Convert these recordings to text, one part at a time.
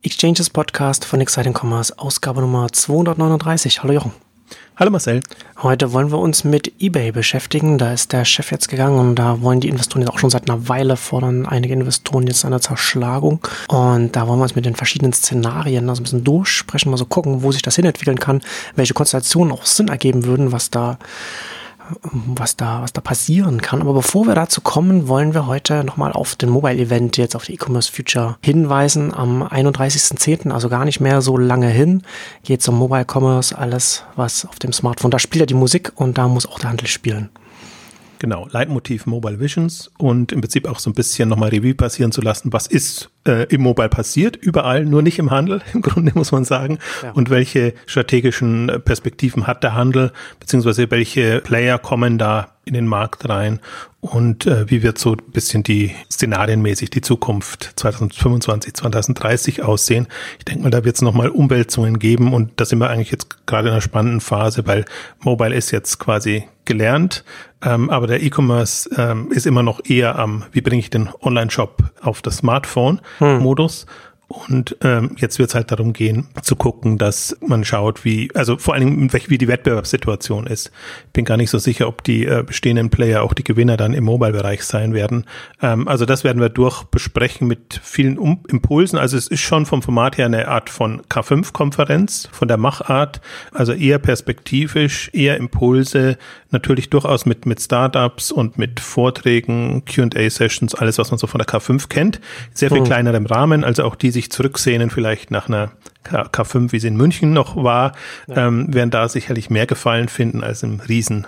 Exchanges Podcast von Exciting Commerce, Ausgabe Nummer 239. Hallo Jochen. Hallo Marcel. Heute wollen wir uns mit eBay beschäftigen. Da ist der Chef jetzt gegangen und da wollen die Investoren jetzt auch schon seit einer Weile fordern einige Investoren jetzt eine Zerschlagung. Und da wollen wir uns mit den verschiedenen Szenarien also ein bisschen durchsprechen, mal so gucken, wo sich das hinentwickeln kann, welche Konstellationen auch Sinn ergeben würden, was da was da, was da passieren kann. Aber bevor wir dazu kommen, wollen wir heute nochmal auf den Mobile-Event, jetzt auf die E-Commerce Future hinweisen. Am 31.10., also gar nicht mehr so lange hin, geht um Mobile Commerce, alles, was auf dem Smartphone, da spielt ja die Musik und da muss auch der Handel spielen. Genau, Leitmotiv Mobile Visions und im Prinzip auch so ein bisschen nochmal Revue passieren zu lassen, was ist äh, im Mobile passiert, überall, nur nicht im Handel, im Grunde muss man sagen. Ja. Und welche strategischen Perspektiven hat der Handel, beziehungsweise welche Player kommen da in den Markt rein und äh, wie wird so ein bisschen die szenarienmäßig die Zukunft 2025, 2030 aussehen. Ich denke mal, da wird es nochmal Umwälzungen geben und da sind wir eigentlich jetzt gerade in einer spannenden Phase, weil Mobile ist jetzt quasi gelernt, ähm, aber der E-Commerce ähm, ist immer noch eher am, wie bringe ich den Online-Shop auf das Hm. Und ähm, jetzt wird es halt darum gehen, zu gucken, dass man schaut, wie, also vor allem, wie die Wettbewerbssituation ist. Ich bin gar nicht so sicher, ob die äh, bestehenden Player auch die Gewinner dann im Mobile-Bereich sein werden. Ähm, also das werden wir durch besprechen mit vielen um Impulsen. Also es ist schon vom Format her eine Art von K5-Konferenz, von der Machart, also eher perspektivisch, eher Impulse, natürlich durchaus mit, mit Startups und mit Vorträgen, Q&A-Sessions, alles, was man so von der K5 kennt. Sehr viel mhm. kleinerem Rahmen, also auch diese sich zurücksehnen, vielleicht nach einer K 5 wie sie in München noch war, ja. ähm, werden da sicherlich mehr Gefallen finden als im riesen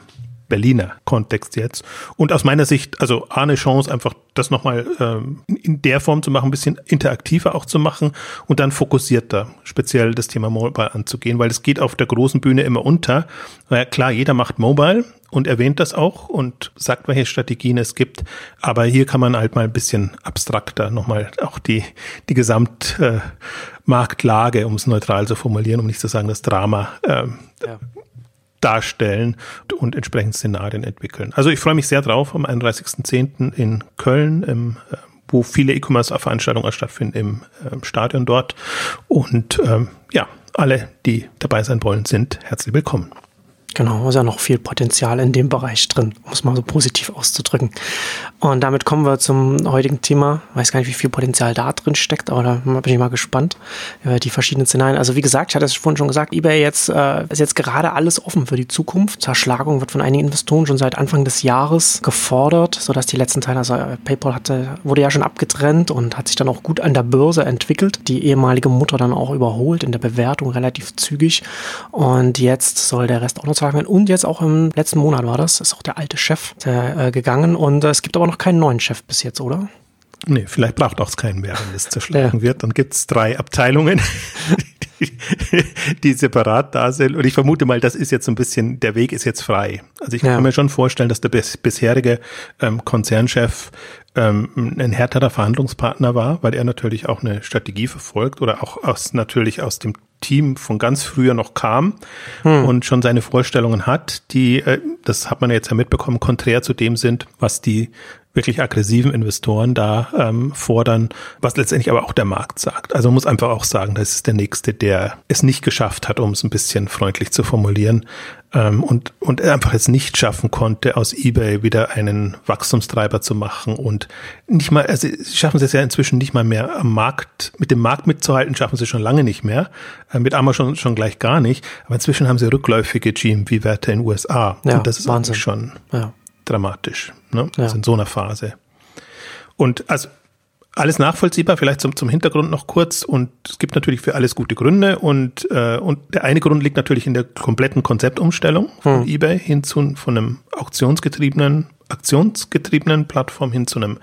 Berliner Kontext jetzt. Und aus meiner Sicht, also eine Chance, einfach das nochmal ähm, in der Form zu machen, ein bisschen interaktiver auch zu machen und dann fokussierter speziell das Thema Mobile anzugehen, weil es geht auf der großen Bühne immer unter. Weil klar, jeder macht Mobile, und erwähnt das auch und sagt, welche Strategien es gibt. Aber hier kann man halt mal ein bisschen abstrakter nochmal auch die, die Gesamtmarktlage, äh, um es neutral zu formulieren, um nicht zu sagen, das Drama äh, ja. Darstellen und entsprechend Szenarien entwickeln. Also ich freue mich sehr drauf am 31.10. in Köln, im, äh, wo viele E-Commerce-Veranstaltungen stattfinden im äh, Stadion dort. Und ähm, ja, alle, die dabei sein wollen, sind herzlich willkommen. Genau, ist ja noch viel Potenzial in dem Bereich drin, um es mal so positiv auszudrücken. Und damit kommen wir zum heutigen Thema. Ich weiß gar nicht, wie viel Potenzial da drin steckt, aber da bin ich mal gespannt über die verschiedenen Szenarien. Also wie gesagt, ich hatte es vorhin schon gesagt, eBay jetzt, äh, ist jetzt gerade alles offen für die Zukunft. Zerschlagung wird von einigen Investoren schon seit Anfang des Jahres gefordert, sodass die letzten Teile, also äh, PayPal hatte, wurde ja schon abgetrennt und hat sich dann auch gut an der Börse entwickelt. Die ehemalige Mutter dann auch überholt in der Bewertung relativ zügig. Und jetzt soll der Rest auch noch Tagen und jetzt auch im letzten Monat war das, ist auch der alte Chef äh, gegangen und äh, es gibt aber noch keinen neuen Chef bis jetzt, oder? Nee, vielleicht braucht auch es keinen mehr, wenn es zerschlagen ja. wird. Dann gibt es drei Abteilungen, die, die, separat da sind. Und ich vermute mal, das ist jetzt so ein bisschen, der Weg ist jetzt frei. Also ich ja. kann mir schon vorstellen, dass der bis, bisherige ähm, Konzernchef ähm, ein härterer Verhandlungspartner war, weil er natürlich auch eine Strategie verfolgt oder auch aus, natürlich aus dem Team von ganz früher noch kam hm. und schon seine Vorstellungen hat, die, äh, das hat man jetzt ja mitbekommen, konträr zu dem sind, was die wirklich aggressiven Investoren da ähm, fordern, was letztendlich aber auch der Markt sagt. Also man muss einfach auch sagen, das ist der Nächste, der es nicht geschafft hat, um es ein bisschen freundlich zu formulieren, ähm, und, und einfach jetzt nicht schaffen konnte, aus eBay wieder einen Wachstumstreiber zu machen und nicht mal, also sie schaffen sie es ja inzwischen nicht mal mehr am Markt, mit dem Markt mitzuhalten, schaffen sie schon lange nicht mehr, äh, mit Amazon schon gleich gar nicht, aber inzwischen haben sie rückläufige GMV-Werte in den USA ja, und das ist Wahnsinn. schon ja. Dramatisch, ne? Ja. Also in so einer Phase. Und also alles nachvollziehbar, vielleicht zum, zum Hintergrund noch kurz. Und es gibt natürlich für alles gute Gründe. Und, äh, und der eine Grund liegt natürlich in der kompletten Konzeptumstellung von hm. eBay hin zu von einem auktionsgetriebenen, aktionsgetriebenen Plattform hin zu einem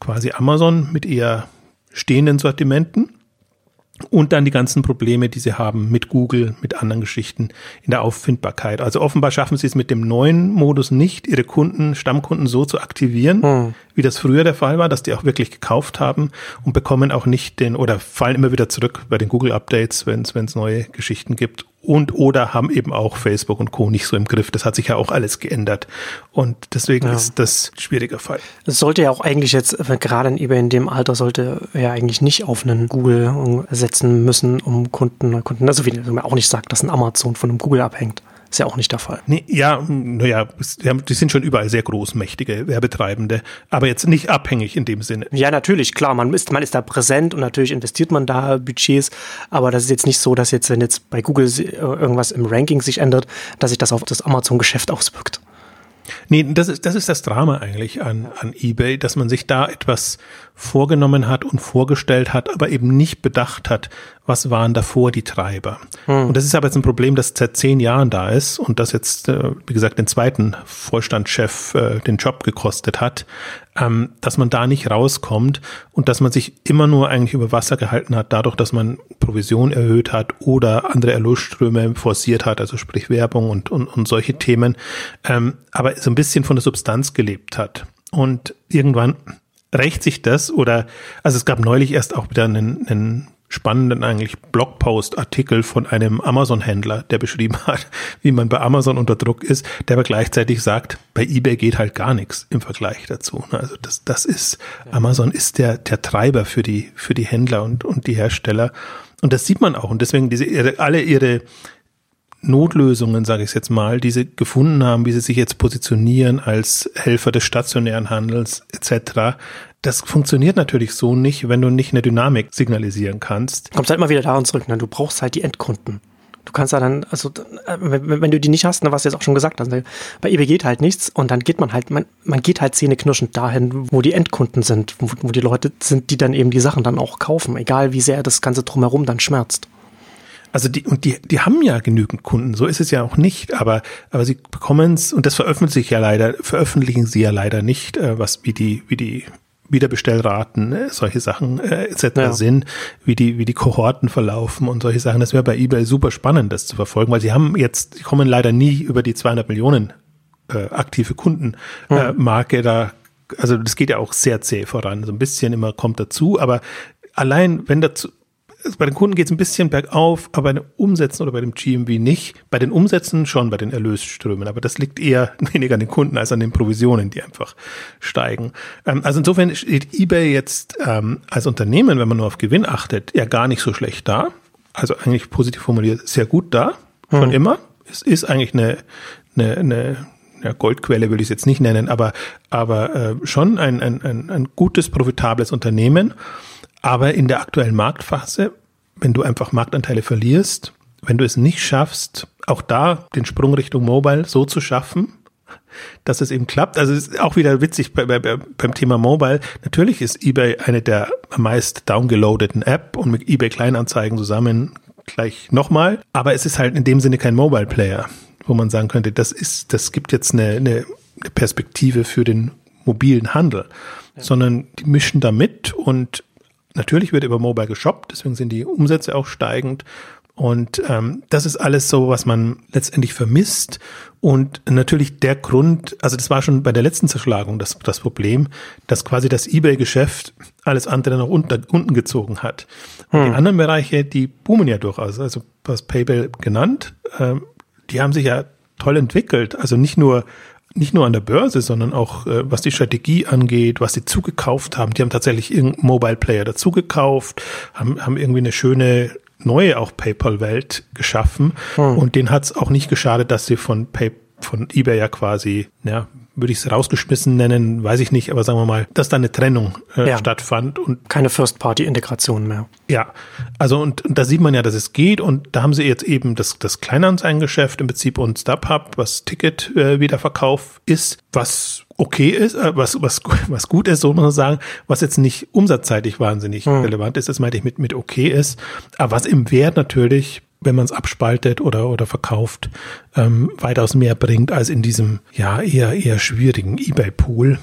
quasi Amazon mit eher stehenden Sortimenten. Und dann die ganzen Probleme, die sie haben mit Google, mit anderen Geschichten in der Auffindbarkeit. Also offenbar schaffen sie es mit dem neuen Modus nicht, ihre Kunden, Stammkunden so zu aktivieren, hm. wie das früher der Fall war, dass die auch wirklich gekauft haben und bekommen auch nicht den oder fallen immer wieder zurück bei den Google Updates, wenn es neue Geschichten gibt und oder haben eben auch Facebook und Co. nicht so im Griff. Das hat sich ja auch alles geändert. Und deswegen ja. ist das ein schwieriger Fall. Es sollte ja auch eigentlich jetzt, äh, gerade in eBay in dem Alter, sollte ja eigentlich nicht auf einen Google setzen müssen, um Kunden, Kunden, also wie man auch nicht sagt, dass ein Amazon von einem Google abhängt. Ist ja auch nicht der Fall. Nee, ja, naja, die sind schon überall sehr großmächtige Werbetreibende, aber jetzt nicht abhängig in dem Sinne. Ja, natürlich, klar, man ist, man ist da präsent und natürlich investiert man da Budgets, aber das ist jetzt nicht so, dass jetzt, wenn jetzt bei Google äh, irgendwas im Ranking sich ändert, dass sich das auf das Amazon-Geschäft auswirkt. Nee, das ist, das ist das Drama eigentlich an, an eBay, dass man sich da etwas vorgenommen hat und vorgestellt hat, aber eben nicht bedacht hat, was waren davor die Treiber. Hm. Und das ist aber jetzt ein Problem, das seit zehn Jahren da ist und das jetzt, äh, wie gesagt, den zweiten Vorstandschef äh, den Job gekostet hat, ähm, dass man da nicht rauskommt und dass man sich immer nur eigentlich über Wasser gehalten hat, dadurch, dass man Provision erhöht hat oder andere Erlösströme forciert hat, also sprich Werbung und, und, und solche Themen, ähm, aber so ein bisschen von der Substanz gelebt hat. Und irgendwann rächt sich das oder, also es gab neulich erst auch wieder einen, einen spannenden eigentlich Blogpost-Artikel von einem Amazon-Händler, der beschrieben hat, wie man bei Amazon unter Druck ist, der aber gleichzeitig sagt, bei eBay geht halt gar nichts im Vergleich dazu. Also das, das ist, Amazon ist der, der Treiber für die, für die Händler und, und die Hersteller. Und das sieht man auch. Und deswegen diese, alle ihre Notlösungen, sage ich jetzt mal, die sie gefunden haben, wie sie sich jetzt positionieren als Helfer des stationären Handels etc., das funktioniert natürlich so nicht, wenn du nicht eine Dynamik signalisieren kannst. Kommst halt mal wieder daran zurück, ne? du brauchst halt die Endkunden. Du kannst ja dann, also äh, wenn, du die nicht hast, ne, was du jetzt auch schon gesagt hast, ne, bei eBay geht halt nichts und dann geht man halt, man, man geht halt zähneknirschend dahin, wo die Endkunden sind, wo, wo die Leute sind, die dann eben die Sachen dann auch kaufen, egal wie sehr das Ganze drumherum dann schmerzt. Also die, und die, die haben ja genügend Kunden, so ist es ja auch nicht, aber, aber sie bekommen es, und das veröffentlichen sich ja leider, veröffentlichen sie ja leider nicht, äh, was wie die, wie die Wiederbestellraten, äh, solche Sachen äh, etc. Ja. sind, wie die, wie die Kohorten verlaufen und solche Sachen. Das wäre bei eBay super spannend, das zu verfolgen, weil sie haben jetzt, sie kommen leider nie über die 200 Millionen äh, aktive Kundenmarke äh, da. Also das geht ja auch sehr zäh voran. So ein bisschen immer kommt dazu, aber allein wenn dazu bei den Kunden geht es ein bisschen bergauf, aber bei den Umsätzen oder bei dem GMV nicht. Bei den Umsätzen schon, bei den Erlösströmen. Aber das liegt eher weniger an den Kunden als an den Provisionen, die einfach steigen. Ähm, also insofern steht eBay jetzt ähm, als Unternehmen, wenn man nur auf Gewinn achtet, ja gar nicht so schlecht da. Also eigentlich positiv formuliert, sehr gut da, schon mhm. immer. Es ist eigentlich eine, eine, eine ja, Goldquelle will ich es jetzt nicht nennen, aber, aber äh, schon ein, ein, ein, ein gutes, profitables Unternehmen. Aber in der aktuellen Marktphase, wenn du einfach Marktanteile verlierst, wenn du es nicht schaffst, auch da den Sprung Richtung Mobile so zu schaffen, dass es eben klappt. Also es ist auch wieder witzig bei, bei, beim Thema Mobile. Natürlich ist eBay eine der meist downgeloadeten App und mit eBay Kleinanzeigen zusammen gleich nochmal. Aber es ist halt in dem Sinne kein Mobile Player, wo man sagen könnte, das ist, das gibt jetzt eine, eine Perspektive für den mobilen Handel, ja. sondern die mischen da mit und Natürlich wird über Mobile geshoppt, deswegen sind die Umsätze auch steigend. Und ähm, das ist alles so, was man letztendlich vermisst. Und natürlich der Grund, also das war schon bei der letzten Zerschlagung das, das Problem, dass quasi das eBay-Geschäft alles andere nach unten, unten gezogen hat. Hm. Die anderen Bereiche, die boomen ja durchaus. Also was PayPal genannt, ähm, die haben sich ja toll entwickelt. Also nicht nur nicht nur an der Börse, sondern auch äh, was die Strategie angeht, was sie zugekauft haben. Die haben tatsächlich irgendeinen Mobile Player dazugekauft, haben, haben irgendwie eine schöne neue auch PayPal-Welt geschaffen. Hm. Und denen hat es auch nicht geschadet, dass sie von PayPal von eBay ja quasi, ja, würde ich es rausgeschmissen nennen, weiß ich nicht, aber sagen wir mal, dass da eine Trennung äh, ja. stattfand und keine First-Party-Integration mehr. Ja, also und, und, da sieht man ja, dass es geht und da haben sie jetzt eben das, das Kleinanzeigengeschäft im Prinzip und StubHub, was Ticket äh, Wiederverkauf ist, was okay ist, äh, was, was, was gut ist, so muss man sagen, was jetzt nicht umsatzseitig wahnsinnig hm. relevant ist, das meinte ich mit, mit okay ist, aber was im Wert natürlich wenn man es abspaltet oder, oder verkauft, ähm, weitaus mehr bringt als in diesem ja eher, eher schwierigen Ebay-Pool.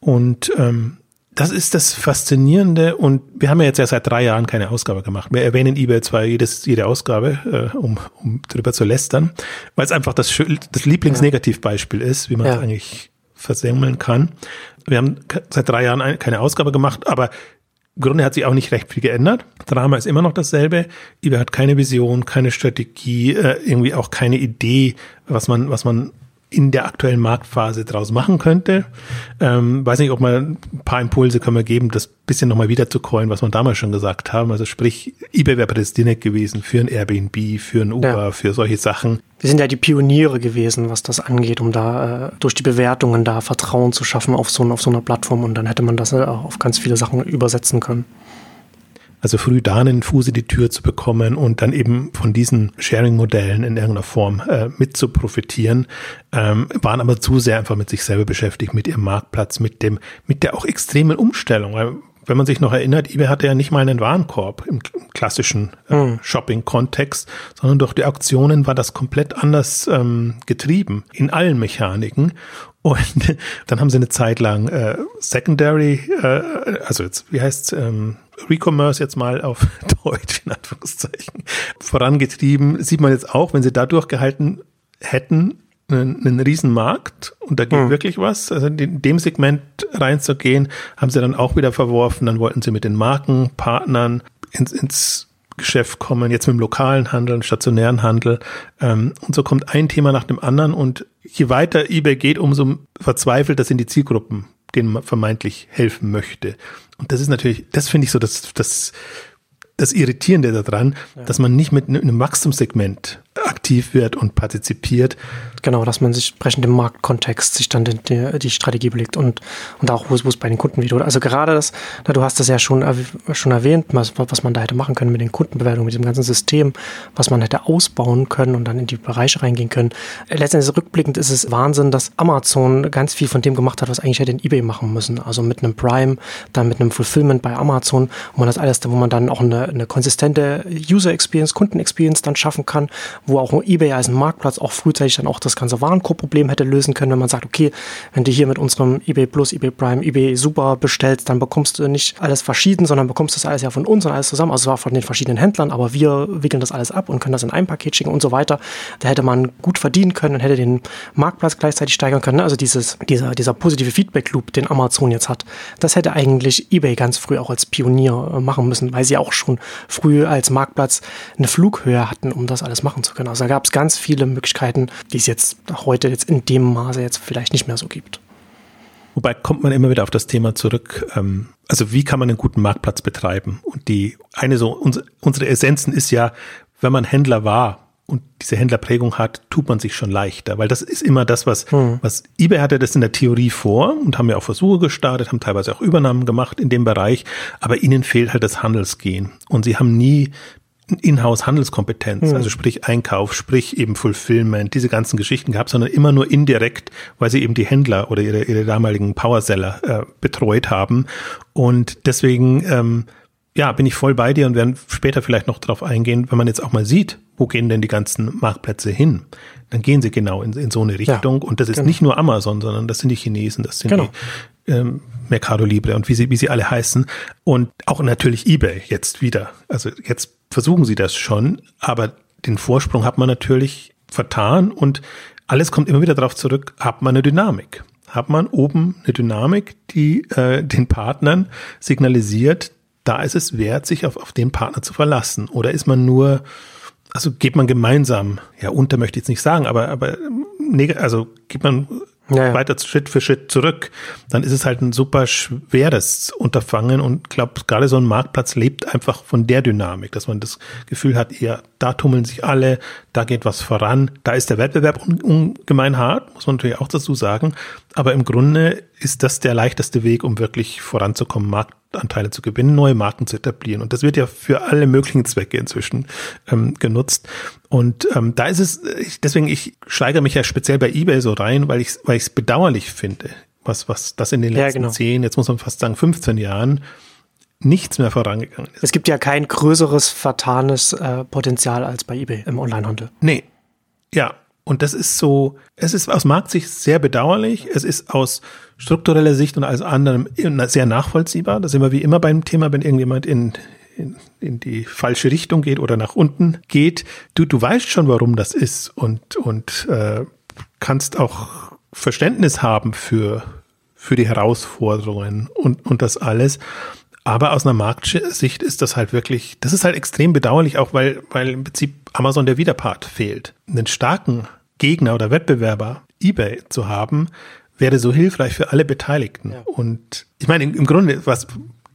Und ähm, das ist das Faszinierende und wir haben ja jetzt ja seit drei Jahren keine Ausgabe gemacht. Wir erwähnen eBay zwar jedes, jede Ausgabe, äh, um, um drüber zu lästern, weil es einfach das, das Lieblingsnegativbeispiel ist, wie man es ja. eigentlich versemmeln kann. Wir haben seit drei Jahren keine Ausgabe gemacht, aber Im Grunde hat sich auch nicht recht viel geändert. Drama ist immer noch dasselbe. eBay hat keine Vision, keine Strategie, äh, irgendwie auch keine Idee, was man, was man in der aktuellen Marktphase draus machen könnte. Ähm, weiß nicht, ob man ein paar Impulse können wir geben, das bisschen nochmal wieder zu callen, was wir damals schon gesagt haben. Also sprich, eBay wäre prädestiniert gewesen für ein Airbnb, für ein Uber, ja. für solche Sachen. Wir sind ja die Pioniere gewesen, was das angeht, um da äh, durch die Bewertungen da Vertrauen zu schaffen auf so, auf so einer Plattform und dann hätte man das äh, auf ganz viele Sachen übersetzen können. Also früh da einen Fuß in die Tür zu bekommen und dann eben von diesen Sharing-Modellen in irgendeiner Form äh, mit zu profitieren, ähm, waren aber zu sehr einfach mit sich selber beschäftigt, mit ihrem Marktplatz, mit dem, mit der auch extremen Umstellung. Weil wenn man sich noch erinnert, eBay hatte ja nicht mal einen Warenkorb im, klassischen äh, mhm. Shopping-Kontext, sondern durch die Auktionen war das komplett anders ähm, getrieben in allen Mechaniken. Und dann haben sie eine Zeit lang äh, Secondary, äh, also jetzt, wie heißt ähm, Recommerce jetzt mal auf Deutsch in Anführungszeichen vorangetrieben. Sieht man jetzt auch, wenn sie da durchgehalten hätten, einen, einen Riesenmarkt und da geht hm. wirklich was. Also in dem Segment reinzugehen, haben sie dann auch wieder verworfen. Dann wollten sie mit den Markenpartnern ins, ins Geschäft kommen, jetzt mit dem lokalen Handel, dem stationären Handel. Ähm, und so kommt ein Thema nach dem anderen. Und je weiter eBay geht, umso verzweifelt das in die Zielgruppen, denen man vermeintlich helfen möchte. Und das ist natürlich, das finde ich so das, das, das Irritierende daran, ja. dass man nicht mit einem Wachstumssegment aktiv wird und partizipiert. Genau, dass man sich entsprechend im Marktkontext sich dann die, die, Strategie belegt und, und auch, wo es, wo es bei den Kunden wieder. Also gerade das, na, du hast das ja schon, schon erwähnt, was, was man da hätte machen können mit den Kundenbewertungen, mit dem ganzen System, was man hätte ausbauen können und dann in die Bereiche reingehen können. Letztendlich rückblickend ist es Wahnsinn, dass Amazon ganz viel von dem gemacht hat, was eigentlich hätte in eBay machen müssen. Also mit einem Prime, dann mit einem Fulfillment bei Amazon, wo man das alles, wo man dann auch eine, eine konsistente User Experience, Kunden Experience dann schaffen kann, wo auch eBay als Marktplatz auch frühzeitig dann auch das ganze Warenkorb-Problem hätte lösen können, wenn man sagt, okay, wenn du hier mit unserem eBay Plus, eBay Prime, eBay Super bestellst, dann bekommst du nicht alles verschieden, sondern bekommst das alles ja von uns und alles zusammen, also zwar von den verschiedenen Händlern, aber wir wickeln das alles ab und können das in ein Paket schicken und so weiter. Da hätte man gut verdienen können und hätte den Marktplatz gleichzeitig steigern können. Also dieses, dieser, dieser positive Feedback-Loop, den Amazon jetzt hat, das hätte eigentlich eBay ganz früh auch als Pionier äh, machen müssen, weil sie auch schon früh als Marktplatz eine Flughöhe hatten, um das alles machen zu können. Also da gab es ganz viele Möglichkeiten, die es jetzt heute jetzt in dem Maße jetzt vielleicht nicht mehr so gibt. Wobei kommt man immer wieder auf das Thema zurück. Ähm, also wie kann man einen guten Marktplatz betreiben? Und die eine so unsere Essenzen ist ja, wenn man Händler war und diese Händlerprägung hat, tut man sich schon leichter, weil das ist immer das, was, hm. was eBay hatte das in der Theorie vor und haben ja auch Versuche gestartet, haben teilweise auch Übernahmen gemacht in dem Bereich, aber ihnen fehlt halt das Handelsgehen und sie haben nie Inhouse-Handelskompetenz, mhm. also sprich Einkauf, sprich eben Fulfillment, diese ganzen Geschichten gehabt, sondern immer nur indirekt, weil sie eben die Händler oder ihre, ihre damaligen Powerseller äh, betreut haben. Und deswegen, ähm, ja, bin ich voll bei dir und werden später vielleicht noch darauf eingehen, wenn man jetzt auch mal sieht, wo gehen denn die ganzen Marktplätze hin? Dann gehen sie genau in, in so eine Richtung. Ja, und das ist genau. nicht nur Amazon, sondern das sind die Chinesen, das sind genau. die ähm, Mercado Libre und wie sie, wie sie alle heißen. Und auch natürlich eBay jetzt wieder. Also jetzt versuchen sie das schon, aber den Vorsprung hat man natürlich vertan und alles kommt immer wieder darauf zurück, hat man eine Dynamik. Hat man oben eine Dynamik, die äh, den Partnern signalisiert, da ist es wert, sich auf, auf den Partner zu verlassen. Oder ist man nur, also geht man gemeinsam, ja, unter möchte ich jetzt nicht sagen, aber, aber also geht man ja, ja. weiter Schritt für Schritt zurück, dann ist es halt ein super schweres Unterfangen und glaube, gerade so ein Marktplatz lebt einfach von der Dynamik, dass man das Gefühl hat, ja, da tummeln sich alle, da geht was voran, da ist der Wettbewerb un ungemein hart, muss man natürlich auch dazu sagen, aber im Grunde ist das der leichteste Weg, um wirklich voranzukommen, Marktanteile zu gewinnen, neue Marken zu etablieren. Und das wird ja für alle möglichen Zwecke inzwischen ähm, genutzt. Und ähm, da ist es, ich, deswegen, ich steigere mich ja speziell bei eBay so rein, weil ich weil ich es bedauerlich finde, was, was das in den letzten ja, genau. zehn, jetzt muss man fast sagen 15 Jahren nichts mehr vorangegangen ist. Es gibt ja kein größeres vertanes äh, Potenzial als bei eBay im Onlinehandel. Nee. Ja, und das ist so, es ist aus Marktsicht sehr bedauerlich. Es ist aus struktureller Sicht und als anderem sehr nachvollziehbar. Das ist immer wie immer beim Thema, wenn irgendjemand in, in, in die falsche Richtung geht oder nach unten geht. Du, du weißt schon, warum das ist und, und äh, kannst auch Verständnis haben für, für die Herausforderungen und, und das alles. Aber aus einer Marktsicht ist das halt wirklich, das ist halt extrem bedauerlich, auch weil, weil im Prinzip Amazon der Widerpart fehlt. Einen starken Gegner oder Wettbewerber, eBay zu haben, wäre so hilfreich für alle Beteiligten. Ja. Und ich meine, im, Grunde, was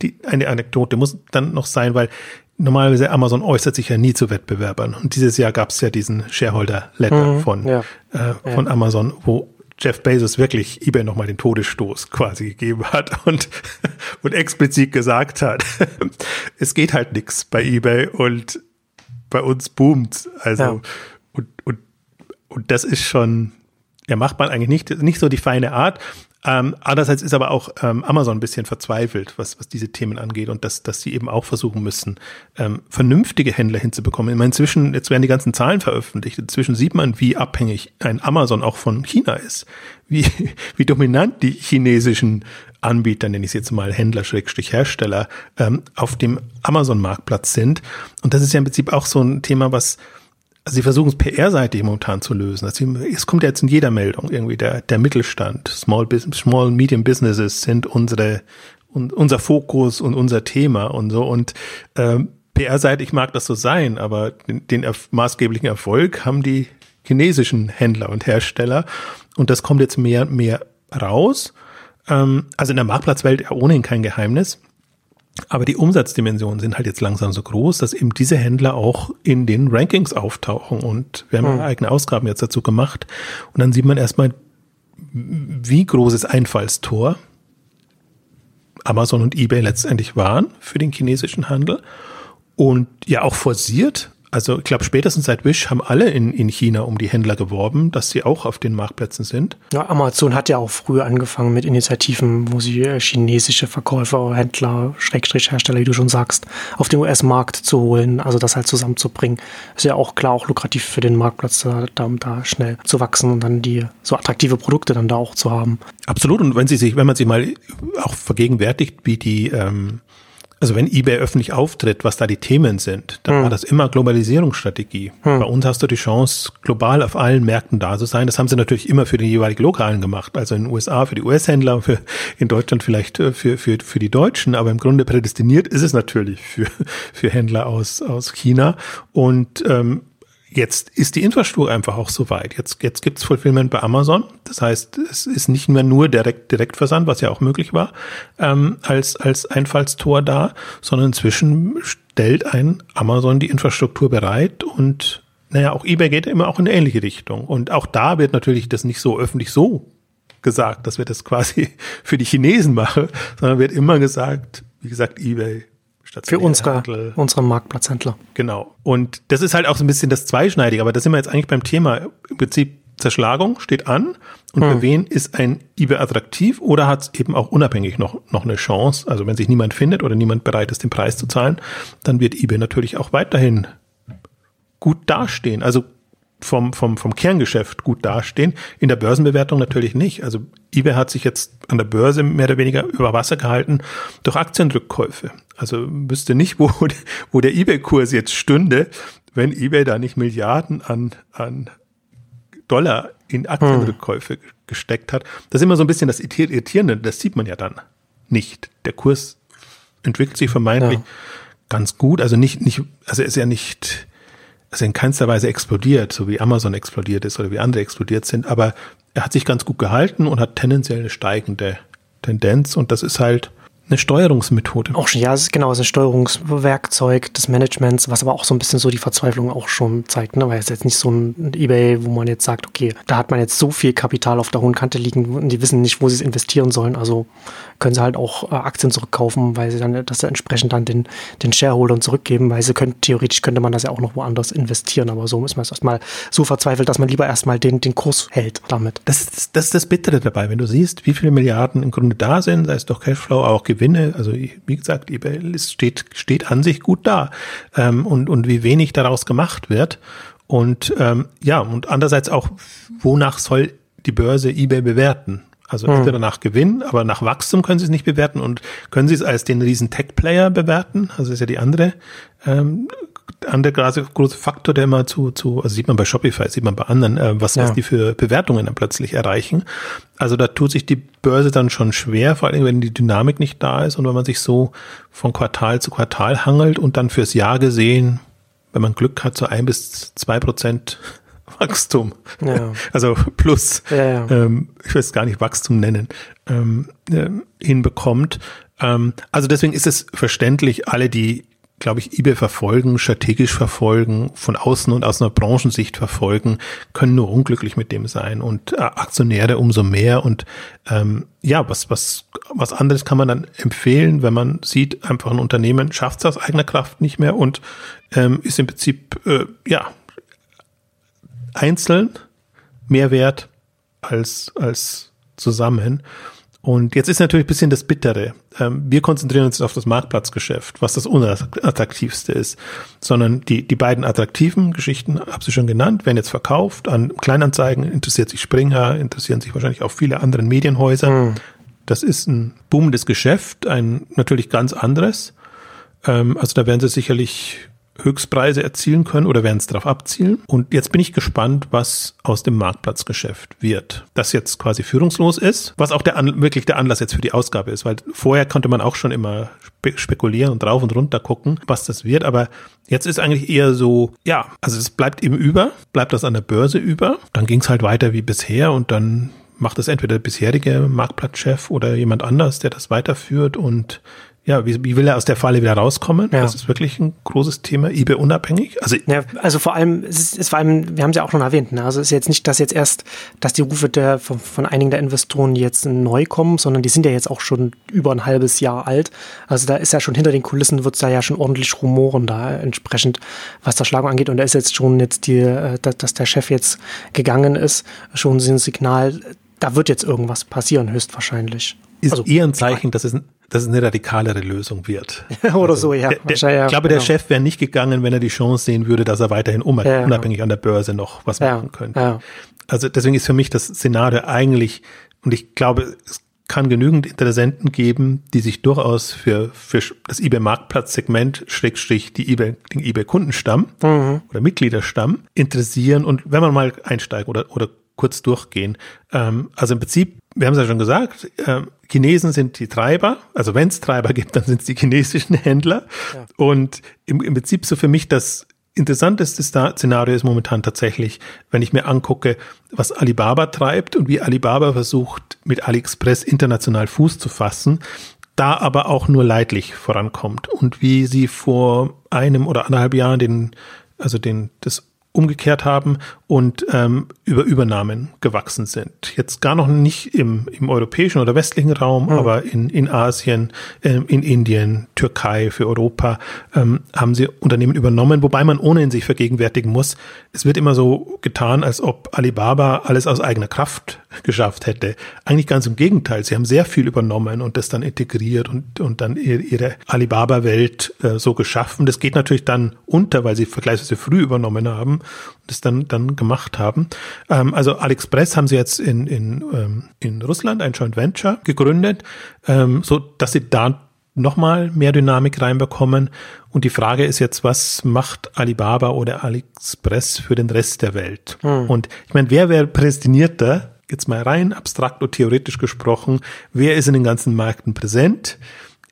die, eine Anekdote muss dann noch sein, weil normalerweise Amazon äußert sich ja nie zu Wettbewerbern. Und dieses Jahr gab es ja diesen Shareholder-Letter mhm, von, ja. äh, von ja. Amazon, wo Jeff Bezos wirklich eBay nochmal den Todesstoß quasi gegeben hat und, und explizit gesagt hat, es geht halt nichts bei eBay und bei uns boomt. Also, und, und, und das ist schon, ja, macht man eigentlich nicht, nicht so die feine Art. Ähm, andererseits ist aber auch ähm, Amazon ein bisschen verzweifelt, was, was diese Themen angeht und dass, dass sie eben auch versuchen müssen, ähm, vernünftige Händler hinzubekommen. Ich meine, inzwischen, jetzt werden die ganzen Zahlen veröffentlicht, inzwischen sieht man, wie abhängig ein Amazon auch von China ist, wie, wie dominant die chinesischen Anbieter, nenne ich es jetzt mal Händler, Schrägstrich Hersteller, ähm, auf dem Amazon-Marktplatz sind. Und das ist ja im Prinzip auch so ein Thema, was also sie versuchen es PR-seitig momentan zu lösen. Also es kommt ja jetzt in jeder Meldung irgendwie der, der Mittelstand, Small, Business, Small Medium Businesses sind unsere un, unser Fokus und unser Thema und so. Und ähm, PR-seitig mag das so sein, aber den, den maßgeblichen Erfolg haben die chinesischen Händler und Hersteller. Und das kommt jetzt mehr und mehr raus. Ähm, also in der Marktplatzwelt ohnehin kein Geheimnis. Aber die Umsatzdimensionen sind halt jetzt langsam so groß, dass eben diese Händler auch in den Rankings auftauchen. Und wir haben mhm. eigene Ausgaben jetzt dazu gemacht. Und dann sieht man erstmal, wie großes Einfallstor Amazon und eBay letztendlich waren für den chinesischen Handel. Und ja auch forciert also ich glaube, spätestens seit Wish haben alle in, in China um die Händler geworben, dass sie auch auf den Marktplätzen sind. Ja, Amazon hat ja auch früher angefangen mit Initiativen, wo sie äh, chinesische Verkäufer, Händler, Schrägstrich Hersteller, wie du schon sagst, auf den US-Markt zu holen, also das halt zusammenzubringen. Ist ja auch klar auch lukrativ für den Marktplatz, da, da schnell zu wachsen und dann die so attraktive Produkte dann da auch zu haben. Absolut. Und wenn sie sich, wenn man sich mal auch vergegenwärtigt, wie die ähm, also wenn eBay öffentlich auftritt, was da die Themen sind, dann hm. war das immer Globalisierungsstrategie. Hm. Bei uns hast du die Chance, global auf allen Märkten da zu sein. Das haben sie natürlich immer für den jeweiligen Lokalen gemacht. Also in den USA für die US-Händler, für in Deutschland vielleicht äh, für, für, für die Deutschen, aber im Grunde prädestiniert ist es natürlich für, für Händler aus, aus China. Und ähm, Jetzt ist die Infrastruktur einfach auch so weit. Jetzt, jetzt gibt's Fulfillment bei Amazon. Das heißt, es ist nicht mehr nur direkt, Direktversand, was ja auch möglich war, ähm, als, als Einfallstor da, sondern inzwischen stellt ein Amazon die Infrastruktur bereit und naja, auch eBay geht immer auch in eine ähnliche Richtung. Und auch da wird natürlich das nicht so öffentlich so gesagt, dass wir das quasi für die Chinesen machen, sondern wird immer gesagt, wie gesagt, eBay für unsere, unsere Marktplatzhändler. Genau. Und das ist halt auch so ein bisschen das Zweischneidige, aber da sind wir jetzt eigentlich beim Thema im Prinzip Zerschlagung steht an und hm. für wen ist ein eBay attraktiv oder hat es eben auch unabhängig noch, noch eine Chance? Also wenn sich niemand findet oder niemand bereit ist, den Preis zu zahlen, dann wird eBay natürlich auch weiterhin gut dastehen. Also vom, vom, vom Kerngeschäft gut dastehen. In der Börsenbewertung natürlich nicht. Also eBay hat sich jetzt an der Börse mehr oder weniger über Wasser gehalten durch Aktienrückkäufe. Also wüsste nicht, wo, wo der eBay-Kurs jetzt stünde, wenn eBay da nicht Milliarden an, an Dollar in Aktienrückkäufe hm. gesteckt hat. Das ist immer so ein bisschen das Irritierende, das sieht man ja dann nicht. Der Kurs entwickelt sich vermeintlich ja. ganz gut, also nicht, nicht, also er ist ja nicht, also in keinster Weise explodiert, so wie Amazon explodiert ist oder wie andere explodiert sind, aber er hat sich ganz gut gehalten und hat tendenziell eine steigende Tendenz und das ist halt, eine Steuerungsmethode. Auch schon, ja, es ist genau, es ist ein Steuerungswerkzeug des Managements, was aber auch so ein bisschen so die Verzweiflung auch schon zeigt, ne? weil es jetzt nicht so ein Ebay, wo man jetzt sagt, okay, da hat man jetzt so viel Kapital auf der hohen Kante liegen und die wissen nicht, wo sie es investieren sollen, also können sie halt auch äh, Aktien zurückkaufen, weil sie dann das entsprechend dann den, den Shareholdern zurückgeben, weil sie können, theoretisch könnte man das ja auch noch woanders investieren, aber so ist man erstmal so verzweifelt, dass man lieber erstmal den, den Kurs hält damit. Das ist, das ist das Bittere dabei, wenn du siehst, wie viele Milliarden im Grunde da sind, sei es doch Cashflow, auch Gewinne. Also wie gesagt, eBay steht, steht an sich gut da. Ähm, und, und wie wenig daraus gemacht wird. Und ähm, ja, und andererseits auch, wonach soll die Börse eBay bewerten? Also hm. entweder nach Gewinn, aber nach Wachstum können sie es nicht bewerten und können sie es als den riesen Tech-Player bewerten? Also ist ja die andere ähm, andere große Faktor, der immer zu, zu, also sieht man bei Shopify, sieht man bei anderen, äh, was, ja. was die für Bewertungen dann plötzlich erreichen. Also da tut sich die Börse dann schon schwer, vor allem wenn die Dynamik nicht da ist und wenn man sich so von Quartal zu Quartal hangelt und dann fürs Jahr gesehen, wenn man Glück hat, so ein bis zwei Prozent Wachstum. Ja. Also plus, ja. Ähm, ich will es gar nicht Wachstum nennen, ähm, äh, hinbekommt. Ähm, also deswegen ist es verständlich, alle, die glaube ich, eBay verfolgen, strategisch verfolgen, von außen und aus einer Branchensicht verfolgen, können nur unglücklich mit dem sein und äh, Aktionäre umso mehr. Und ähm, ja, was, was, was anderes kann man dann empfehlen, wenn man sieht, einfach ein Unternehmen schafft es aus eigener Kraft nicht mehr und ähm, ist im Prinzip äh, ja einzeln mehr wert als, als zusammen. Und jetzt ist natürlich ein bisschen das Bittere. Ähm, wir konzentrieren uns auf das Marktplatzgeschäft, was das unattraktivste ist, sondern die, die beiden attraktiven Geschichten, habe sie schon genannt, werden jetzt verkauft. An Kleinanzeigen interessiert sich Springer, interessieren sich wahrscheinlich auch viele andere Medienhäuser. Mhm. Das ist ein boomendes Geschäft, ein natürlich ganz anderes. Ähm, also da werden sie sicherlich Höchstpreise erzielen können oder werden es darauf abzielen. Und jetzt bin ich gespannt, was aus dem Marktplatzgeschäft wird. Das jetzt quasi führungslos ist, was auch der An wirklich der Anlass jetzt für die Ausgabe ist, weil vorher konnte man auch schon immer spe spekulieren und drauf und runter gucken, was das wird. Aber jetzt ist eigentlich eher so, ja, also es bleibt eben über, bleibt das an der Börse über. Dann ging es halt weiter wie bisher und dann macht es entweder der bisherige Marktplatzchef oder jemand anders, der das weiterführt und ja, wie, wie will er aus der Falle wieder rauskommen? Ja. Das ist wirklich ein großes Thema, eBay unabhängig. Also, ja, also vor allem, es ist, ist vor allem, wir haben es ja auch schon erwähnt, ne? also es ist jetzt nicht, dass jetzt erst, dass die Rufe der, von, von einigen der Investoren jetzt neu kommen, sondern die sind ja jetzt auch schon über ein halbes Jahr alt. Also da ist ja schon hinter den Kulissen wird es da ja schon ordentlich rumoren da entsprechend, was das Schlagung angeht. Und da ist jetzt schon jetzt die, äh, dass der Chef jetzt gegangen ist, schon so ein Signal, da wird jetzt irgendwas passieren, höchstwahrscheinlich. Ist also, eher ein Zeichen, dass es ein dass es eine radikalere Lösung wird. Oder also, so, ja. Der, der, ich glaube, der genau. Chef wäre nicht gegangen, wenn er die Chance sehen würde, dass er weiterhin unabhängig ja, an der Börse noch was ja, machen könnte. Ja. Also deswegen ist für mich das Szenario eigentlich, und ich glaube, es kann genügend Interessenten geben, die sich durchaus für, für das eBay-Marktplatz-Segment, Schrägstrich, die eBay, den eBay-Kundenstamm mhm. oder Mitgliederstamm interessieren und wenn man mal einsteigen oder, oder kurz durchgehen. Ähm, also im Prinzip, wir haben es ja schon gesagt, äh, Chinesen sind die Treiber. Also wenn es Treiber gibt, dann sind es die chinesischen Händler. Ja. Und im, im Prinzip so für mich das interessanteste Szenario ist momentan tatsächlich, wenn ich mir angucke, was Alibaba treibt und wie Alibaba versucht, mit AliExpress international Fuß zu fassen, da aber auch nur leidlich vorankommt und wie sie vor einem oder anderthalb Jahren den, also den, das umgekehrt haben und ähm, über Übernahmen gewachsen sind. Jetzt gar noch nicht im, im europäischen oder westlichen Raum, mhm. aber in, in Asien, äh, in Indien, Türkei, für Europa ähm, haben sie Unternehmen übernommen, wobei man ohnehin sich vergegenwärtigen muss, es wird immer so getan, als ob Alibaba alles aus eigener Kraft geschafft hätte. Eigentlich ganz im Gegenteil, sie haben sehr viel übernommen und das dann integriert und, und dann ihre Alibaba-Welt äh, so geschaffen. Das geht natürlich dann unter, weil sie vergleichsweise früh übernommen haben das dann, dann gemacht haben. Ähm, also AliExpress haben sie jetzt in, in, ähm, in Russland ein Joint Venture gegründet, ähm, so dass sie da nochmal mehr Dynamik reinbekommen. Und die Frage ist jetzt, was macht Alibaba oder AliExpress für den Rest der Welt? Hm. Und ich meine, wer wäre prädestinierter, jetzt mal rein abstrakt und theoretisch gesprochen, wer ist in den ganzen Märkten präsent?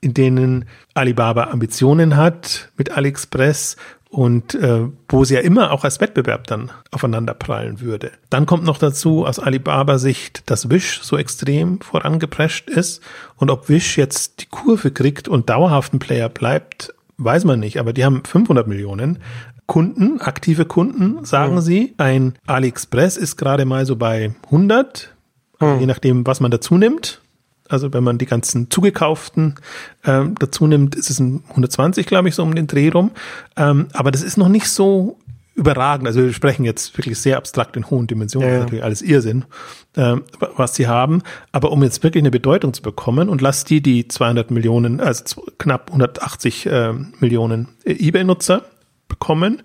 in denen Alibaba Ambitionen hat mit AliExpress und äh, wo sie ja immer auch als Wettbewerb dann aufeinander prallen würde. Dann kommt noch dazu aus Alibaba-Sicht, dass Wish so extrem vorangeprescht ist und ob Wish jetzt die Kurve kriegt und dauerhaft ein Player bleibt, weiß man nicht, aber die haben 500 Millionen Kunden, aktive Kunden, sagen mhm. sie. Ein AliExpress ist gerade mal so bei 100, mhm. je nachdem, was man dazu nimmt. Also wenn man die ganzen zugekauften ähm, dazu nimmt, ist es ein 120, glaube ich, so um den Dreh rum. Ähm, aber das ist noch nicht so überragend. Also wir sprechen jetzt wirklich sehr abstrakt in hohen Dimensionen, ja, natürlich alles Irrsinn, ähm, was sie haben. Aber um jetzt wirklich eine Bedeutung zu bekommen und lass die die 200 Millionen, also knapp 180 äh, Millionen eBay-Nutzer bekommen,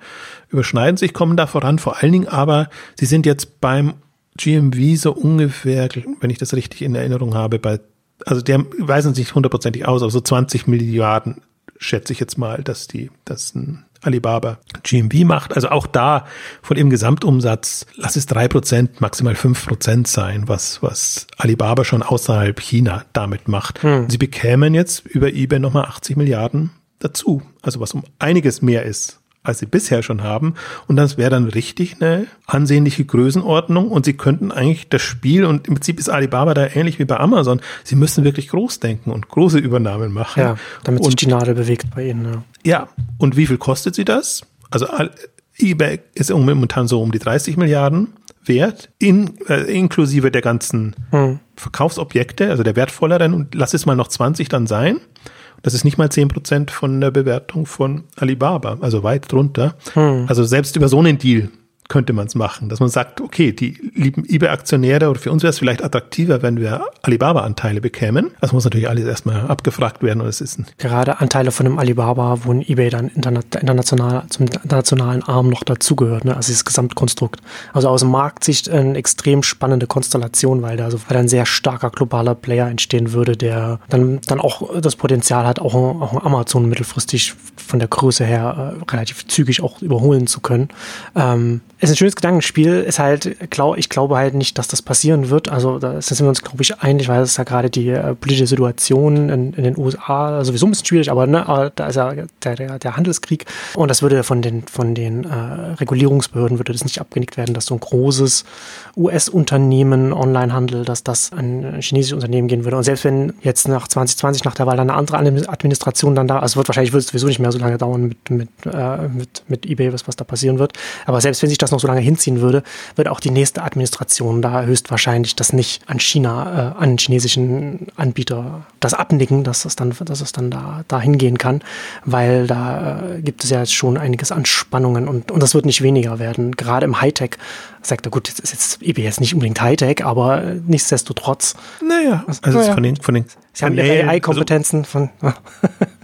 überschneiden sich, kommen da voran. Vor allen Dingen aber, sie sind jetzt beim GMV so ungefähr, wenn ich das richtig in Erinnerung habe, bei also der weisen sich hundertprozentig aus, aber so 20 Milliarden schätze ich jetzt mal, dass die, dass ein Alibaba GMV macht. Also auch da von dem Gesamtumsatz, lass es drei Prozent, maximal fünf Prozent sein, was, was Alibaba schon außerhalb China damit macht. Hm. Sie bekämen jetzt über eBay nochmal 80 Milliarden dazu. Also was um einiges mehr ist als sie bisher schon haben. Und das wäre dann richtig eine ansehnliche Größenordnung. Und sie könnten eigentlich das Spiel, und im Prinzip ist Alibaba da ähnlich wie bei Amazon, sie müssen wirklich groß denken und große Übernahmen machen. Ja, damit und, sich die Nadel bewegt bei ihnen. Ja. ja, und wie viel kostet sie das? Also eBay ist momentan so um die 30 Milliarden wert, in, äh, inklusive der ganzen hm. Verkaufsobjekte, also der wertvolleren. Und lass es mal noch 20 dann sein. Das ist nicht mal zehn Prozent von der Bewertung von Alibaba, also weit drunter. Hm. Also selbst über so einen Deal könnte man es machen, dass man sagt, okay, die lieben eBay-Aktionäre oder für uns wäre es vielleicht attraktiver, wenn wir Alibaba-Anteile bekämen. Das muss natürlich alles erstmal abgefragt werden und es ist gerade Anteile von einem Alibaba, wo ein eBay dann international zum internationalen Arm noch dazugehört, ne? also dieses Gesamtkonstrukt. Also aus Marktsicht eine extrem spannende Konstellation, weil da also ein sehr starker globaler Player entstehen würde, der dann dann auch das Potenzial hat, auch, auch Amazon mittelfristig von der Größe her äh, relativ zügig auch überholen zu können. Ähm, ist ein schönes Gedankenspiel, ist halt, ich glaube halt nicht, dass das passieren wird. Also da sind wir uns, glaube ich, einig, weil es ja gerade die äh, politische Situation in, in, den USA sowieso ein bisschen schwierig, aber ne, da ist ja der, der, der Handelskrieg und das würde von den, von den äh, Regulierungsbehörden würde das nicht abgenickt werden, dass so ein großes US-Unternehmen, Onlinehandel, dass das ein chinesisches Unternehmen gehen würde. Und selbst wenn jetzt nach 2020, nach der Wahl dann eine andere Administration dann da, also wird wahrscheinlich wird es sowieso nicht mehr so lange dauern mit, mit, äh, mit, mit eBay, was, was da passieren wird. Aber selbst wenn sich das das noch so lange hinziehen würde, wird auch die nächste Administration da höchstwahrscheinlich das nicht an China, äh, an den chinesischen Anbieter das abnicken, dass es dann, dass es dann da, da hingehen kann, weil da äh, gibt es ja jetzt schon einiges an Spannungen und, und das wird nicht weniger werden. Gerade im Hightech sagt er, gut, jetzt ist jetzt eBay jetzt nicht unbedingt Hightech, aber nichtsdestotrotz. Naja, also, also naja. von den, von den, Sie haben ihre AI-Kompetenzen von.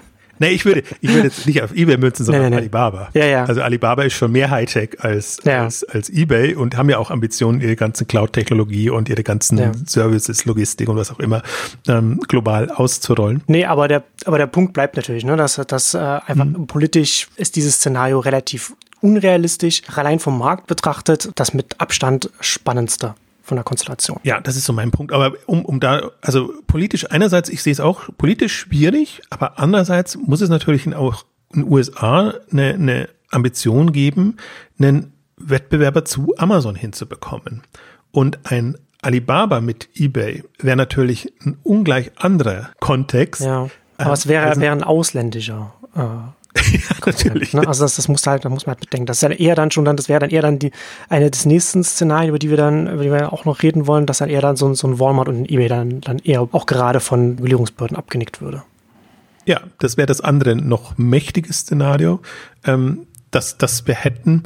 Nee, ich würde, ich würde jetzt nicht auf eBay münzen, sondern nee, nee, Alibaba. Ja, ja. Also Alibaba ist schon mehr Hightech als, ja. als, als eBay und haben ja auch Ambitionen, ihre ganze Cloud-Technologie und ihre ganzen ja. Services, Logistik und was auch immer ähm, global auszurollen. Nee, aber der, aber der Punkt bleibt natürlich, ne, dass, dass äh, einfach mhm. politisch ist dieses Szenario relativ unrealistisch, allein vom Markt betrachtet, das mit Abstand spannendste von der Konstellation. Ja, das ist so mein Punkt. Aber um, um da, also politisch einerseits, ich sehe es auch politisch schwierig, aber andererseits muss es natürlich auch in den USA eine, eine Ambition geben, einen Wettbewerber zu Amazon hinzubekommen. Und ein Alibaba mit eBay wäre natürlich ein ungleich anderer Kontext. Ja, aber es wäre, also, wäre ein ausländischer äh, ja, natürlich. Ne? Also das, das muss halt, da muss man halt bedenken. Das ist ja eher dann schon dann, das wäre dann eher dann die eine des nächsten Szenarien, über die wir dann, über die wir auch noch reden wollen, dass dann eher dann so, so ein Walmart und ein eBay dann, dann eher auch gerade von Regulierungsbehörden abgenickt würde. Ja, das wäre das andere noch mächtige Szenario, ähm, dass, dass wir hätten.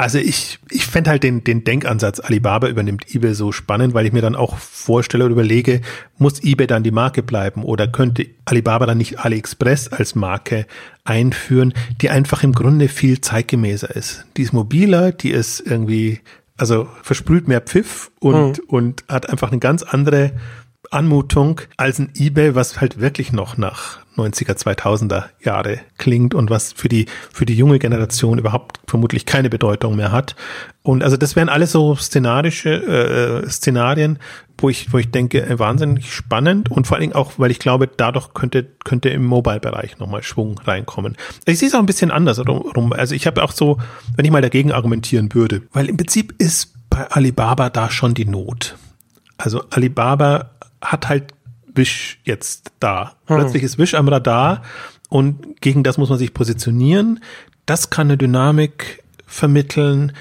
Also ich, ich fände halt den, den Denkansatz, Alibaba übernimmt eBay so spannend, weil ich mir dann auch vorstelle oder überlege, muss eBay dann die Marke bleiben oder könnte Alibaba dann nicht AliExpress als Marke einführen, die einfach im Grunde viel zeitgemäßer ist. Die ist mobiler, die ist irgendwie, also versprüht mehr Pfiff und, mhm. und hat einfach eine ganz andere Anmutung als ein eBay, was halt wirklich noch nach 90er, 2000er Jahre klingt und was für die, für die junge Generation überhaupt vermutlich keine Bedeutung mehr hat. Und also das wären alles so szenarische äh, Szenarien, wo ich, wo ich denke, wahnsinnig spannend und vor allen Dingen auch, weil ich glaube, dadurch könnte, könnte im Mobile-Bereich nochmal Schwung reinkommen. Ich sehe es auch ein bisschen anders rum. Also ich habe auch so, wenn ich mal dagegen argumentieren würde, weil im Prinzip ist bei Alibaba da schon die Not. Also Alibaba hat halt Wish jetzt da. Hm. Plötzlich ist Wish am Radar und gegen das muss man sich positionieren. Das kann eine Dynamik vermitteln.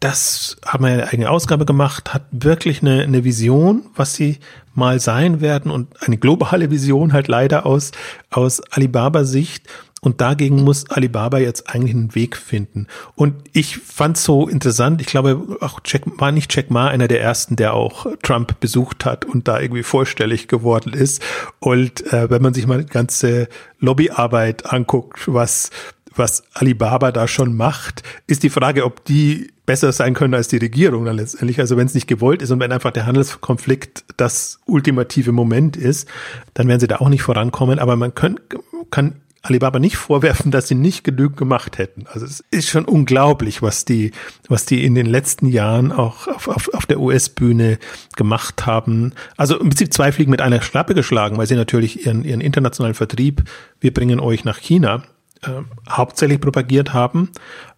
Das haben wir eine eigene Ausgabe gemacht, hat wirklich eine, eine Vision, was sie mal sein werden und eine globale Vision halt leider aus, aus Alibaba Sicht. Und dagegen muss Alibaba jetzt eigentlich einen Weg finden. Und ich fand so interessant, ich glaube, auch Jack, war nicht Jack Ma einer der ersten, der auch Trump besucht hat und da irgendwie vorstellig geworden ist. Und äh, wenn man sich mal die ganze Lobbyarbeit anguckt, was was Alibaba da schon macht, ist die Frage, ob die besser sein können als die Regierung dann letztendlich. Also wenn es nicht gewollt ist und wenn einfach der Handelskonflikt das ultimative Moment ist, dann werden sie da auch nicht vorankommen. Aber man können, kann Alibaba nicht vorwerfen, dass sie nicht genügend gemacht hätten. Also es ist schon unglaublich, was die, was die in den letzten Jahren auch auf, auf, auf der US-Bühne gemacht haben. Also im Prinzip zwei Fliegen mit einer Schlappe geschlagen, weil sie natürlich ihren, ihren internationalen Vertrieb, wir bringen euch nach China, äh, hauptsächlich propagiert haben,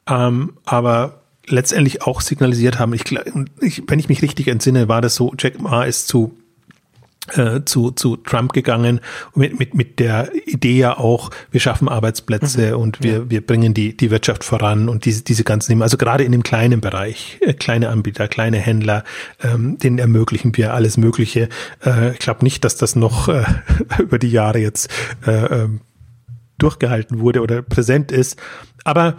ähm, aber letztendlich auch signalisiert haben. Ich, ich, wenn ich mich richtig entsinne, war das so, Jack Ma ist zu äh, zu, zu Trump gegangen mit, mit, mit der Idee ja auch, wir schaffen Arbeitsplätze mhm. und wir, ja. wir bringen die, die Wirtschaft voran und diese, diese ganzen Themen, also gerade in dem kleinen Bereich, äh, kleine Anbieter, kleine Händler, ähm, denen ermöglichen wir alles Mögliche. Äh, ich glaube nicht, dass das noch äh, über die Jahre jetzt äh, ähm, durchgehalten wurde oder präsent ist. Aber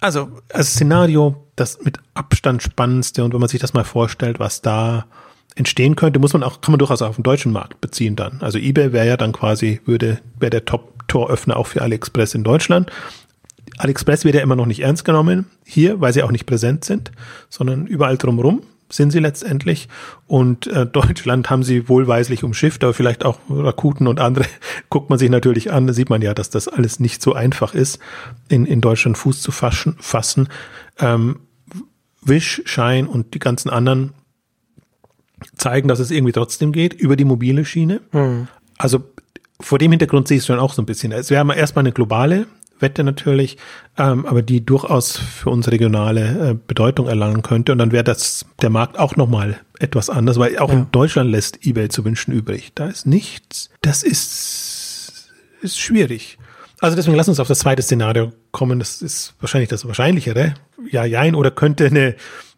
also als Szenario, das mit Abstand spannendste und wenn man sich das mal vorstellt, was da entstehen könnte, muss man auch, kann man durchaus auf den deutschen Markt beziehen dann. Also eBay wäre ja dann quasi, würde, wäre der Top-Toröffner auch für AliExpress in Deutschland. AliExpress wird ja immer noch nicht ernst genommen hier, weil sie auch nicht präsent sind, sondern überall drumherum sind sie letztendlich. Und äh, Deutschland haben sie wohlweislich umschifft, aber vielleicht auch Rakuten und andere guckt man sich natürlich an. Da sieht man ja, dass das alles nicht so einfach ist, in, in Deutschland Fuß zu fassen. fassen. Ähm, Wish, Shine und die ganzen anderen zeigen, dass es irgendwie trotzdem geht, über die mobile Schiene. Mhm. Also vor dem Hintergrund sehe ich es schon auch so ein bisschen. Es wäre erstmal eine globale Wette natürlich, ähm, aber die durchaus für uns regionale äh, Bedeutung erlangen könnte. Und dann wäre das der Markt auch nochmal etwas anders, weil auch ja. in Deutschland lässt eBay zu wünschen übrig. Da ist nichts. Das ist, ist schwierig. Also deswegen lass uns auf das zweite Szenario kommen. Das ist wahrscheinlich das Wahrscheinlichere. Ja, jein. Oder könnte eine,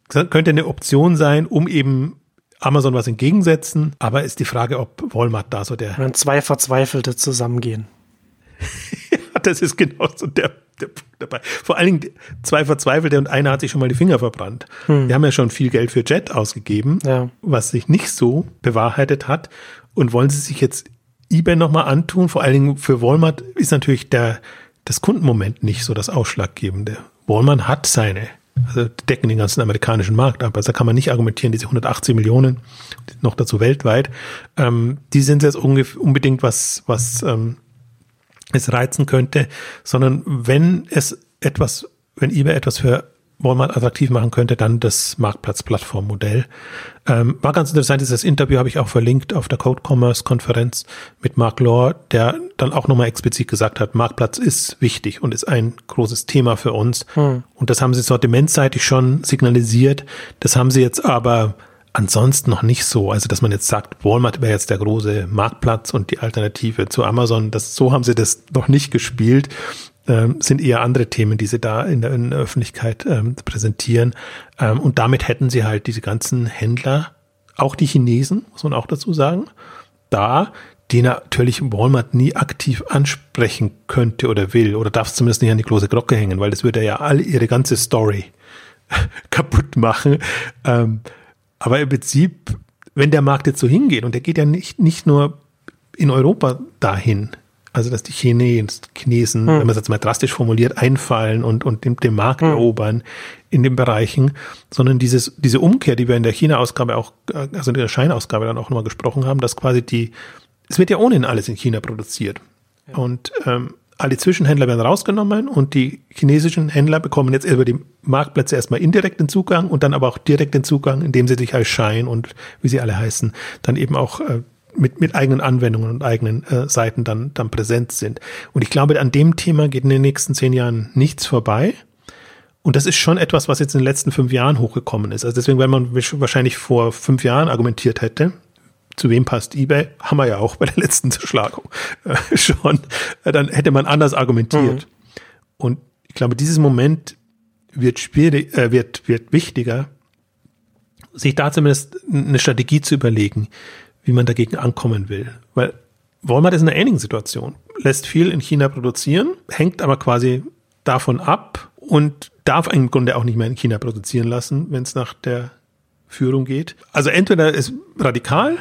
könnte eine Option sein, um eben Amazon was entgegensetzen. Aber ist die Frage, ob Walmart da so der. Wenn zwei Verzweifelte zusammengehen. ja, das ist genau so der, der Punkt dabei. Vor allen Dingen zwei Verzweifelte und einer hat sich schon mal die Finger verbrannt. Hm. Die haben ja schon viel Geld für Jet ausgegeben, ja. was sich nicht so bewahrheitet hat. Und wollen sie sich jetzt eBay nochmal antun? Vor allen Dingen für Walmart ist natürlich der, das Kundenmoment nicht so das Ausschlaggebende. Walmart hat seine also decken den ganzen amerikanischen Markt ab. Also da kann man nicht argumentieren, diese 180 Millionen, noch dazu weltweit, ähm, die sind jetzt unbedingt was, was ähm, es reizen könnte, sondern wenn es etwas, wenn eBay etwas für Walmart attraktiv machen könnte, dann das Marktplatz-Plattform-Modell. Ähm, war ganz interessant, dieses Interview habe ich auch verlinkt auf der Code Commerce Konferenz mit Mark Lohr, der dann auch nochmal explizit gesagt hat, Marktplatz ist wichtig und ist ein großes Thema für uns. Hm. Und das haben sie sortimentseitig schon signalisiert. Das haben sie jetzt aber ansonsten noch nicht so. Also, dass man jetzt sagt, Walmart wäre jetzt der große Marktplatz und die Alternative zu Amazon. Das, so haben sie das noch nicht gespielt ähm, sind eher andere Themen, die sie da in der, in der Öffentlichkeit ähm, präsentieren. Ähm, und damit hätten sie halt diese ganzen Händler, auch die Chinesen, muss man auch dazu sagen, da, die natürlich Walmart nie aktiv ansprechen könnte oder will oder darf es zumindest nicht an die große Glocke hängen, weil das würde ja alle ihre ganze Story kaputt machen. Ähm, aber im Prinzip, wenn der Markt jetzt so hingeht und der geht ja nicht, nicht nur in Europa dahin, also dass die Chinesen, Chinesen hm. wenn man es jetzt mal drastisch formuliert, einfallen und, und den, den Markt hm. erobern in den Bereichen, sondern dieses, diese Umkehr, die wir in der China-Ausgabe auch, also in der Scheinausgabe dann auch nochmal gesprochen haben, dass quasi die, es wird ja ohnehin alles in China produziert. Ja. Und ähm, alle Zwischenhändler werden rausgenommen und die chinesischen Händler bekommen jetzt über die Marktplätze erstmal indirekt den Zugang und dann aber auch direkt den Zugang, indem sie sich als Schein und wie sie alle heißen, dann eben auch äh, mit, mit eigenen Anwendungen und eigenen äh, Seiten dann, dann präsent sind. Und ich glaube, an dem Thema geht in den nächsten zehn Jahren nichts vorbei. Und das ist schon etwas, was jetzt in den letzten fünf Jahren hochgekommen ist. Also deswegen, wenn man wahrscheinlich vor fünf Jahren argumentiert hätte, zu wem passt eBay, haben wir ja auch bei der letzten Zerschlagung äh, schon, äh, dann hätte man anders argumentiert. Mhm. Und ich glaube, dieses Moment wird schwierig, äh, wird, wird wichtiger, sich da zumindest eine Strategie zu überlegen wie man dagegen ankommen will. Weil Walmart ist in einer ähnlichen Situation. Lässt viel in China produzieren, hängt aber quasi davon ab und darf im Grunde auch nicht mehr in China produzieren lassen, wenn es nach der Führung geht. Also entweder ist radikal,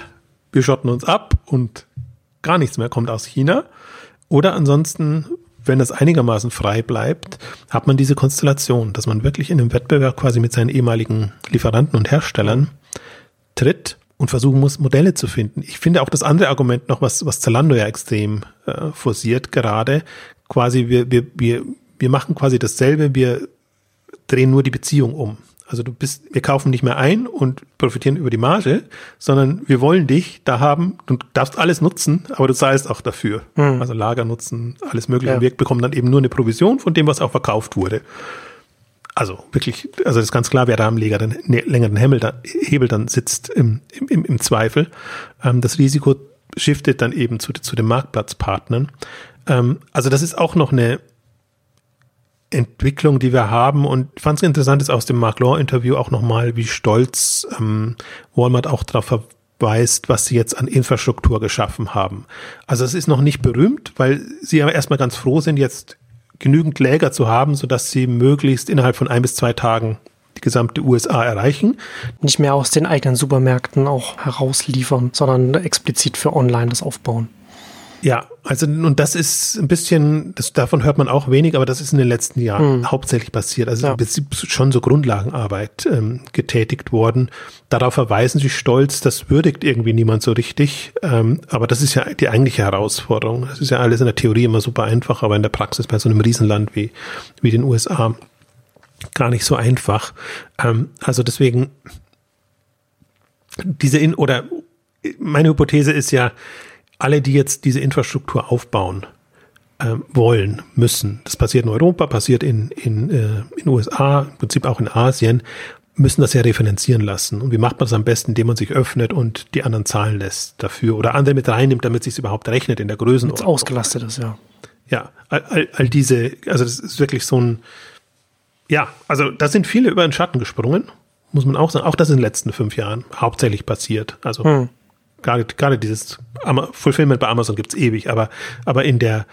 wir schotten uns ab und gar nichts mehr kommt aus China, oder ansonsten, wenn das einigermaßen frei bleibt, hat man diese Konstellation, dass man wirklich in einem Wettbewerb quasi mit seinen ehemaligen Lieferanten und Herstellern tritt und versuchen muss, Modelle zu finden. Ich finde auch das andere Argument noch, was, was Zalando ja extrem äh, forciert gerade, quasi wir, wir, wir, wir machen quasi dasselbe, wir drehen nur die Beziehung um. Also du bist, wir kaufen nicht mehr ein und profitieren über die Marge, sondern wir wollen dich da haben. Du darfst alles nutzen, aber du zahlst auch dafür. Mhm. Also Lager nutzen, alles mögliche. Ja. Wir bekommen dann eben nur eine Provision von dem, was auch verkauft wurde. Also wirklich, also das ist ganz klar, wer da am Leger den ne, längeren Hebel, da, Hebel dann sitzt im, im, im Zweifel. Ähm, das Risiko shiftet dann eben zu, zu den Marktplatzpartnern. Ähm, also das ist auch noch eine Entwicklung, die wir haben. Und ich fand es interessant, ist aus dem Mark Law-Interview auch nochmal, wie stolz ähm, Walmart auch darauf verweist, was sie jetzt an Infrastruktur geschaffen haben. Also es ist noch nicht berühmt, weil sie aber erstmal ganz froh sind, jetzt genügend Läger zu haben, sodass sie möglichst innerhalb von ein bis zwei Tagen die gesamte USA erreichen. Nicht mehr aus den eigenen Supermärkten auch herausliefern, sondern explizit für online das aufbauen. Ja, also und das ist ein bisschen, das, davon hört man auch wenig, aber das ist in den letzten Jahren mhm. hauptsächlich passiert. Also ja. ist schon so Grundlagenarbeit ähm, getätigt worden. Darauf verweisen sie stolz, das würdigt irgendwie niemand so richtig. Ähm, aber das ist ja die eigentliche Herausforderung. Das ist ja alles in der Theorie immer super einfach, aber in der Praxis bei so einem Riesenland wie, wie den USA gar nicht so einfach. Ähm, also deswegen diese in oder meine Hypothese ist ja, alle, die jetzt diese Infrastruktur aufbauen äh, wollen, müssen, das passiert in Europa, passiert in in äh, in USA, im Prinzip auch in Asien, müssen das ja refinanzieren lassen. Und wie macht man das am besten, indem man sich öffnet und die anderen zahlen lässt dafür oder andere mit reinnimmt, damit es sich überhaupt rechnet in der Größenordnung. ausgelastet ist, ja. Ja, all, all, all diese, also das ist wirklich so ein, ja, also da sind viele über den Schatten gesprungen, muss man auch sagen. Auch das in den letzten fünf Jahren hauptsächlich passiert. Also hm gerade, gerade dieses Fulfillment bei Amazon gibt's ewig, aber, aber in der,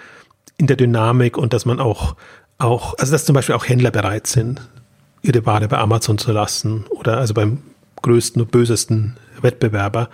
in der Dynamik und dass man auch, auch, also dass zum Beispiel auch Händler bereit sind, ihre Ware bei Amazon zu lassen oder also beim größten und bösesten Wettbewerber.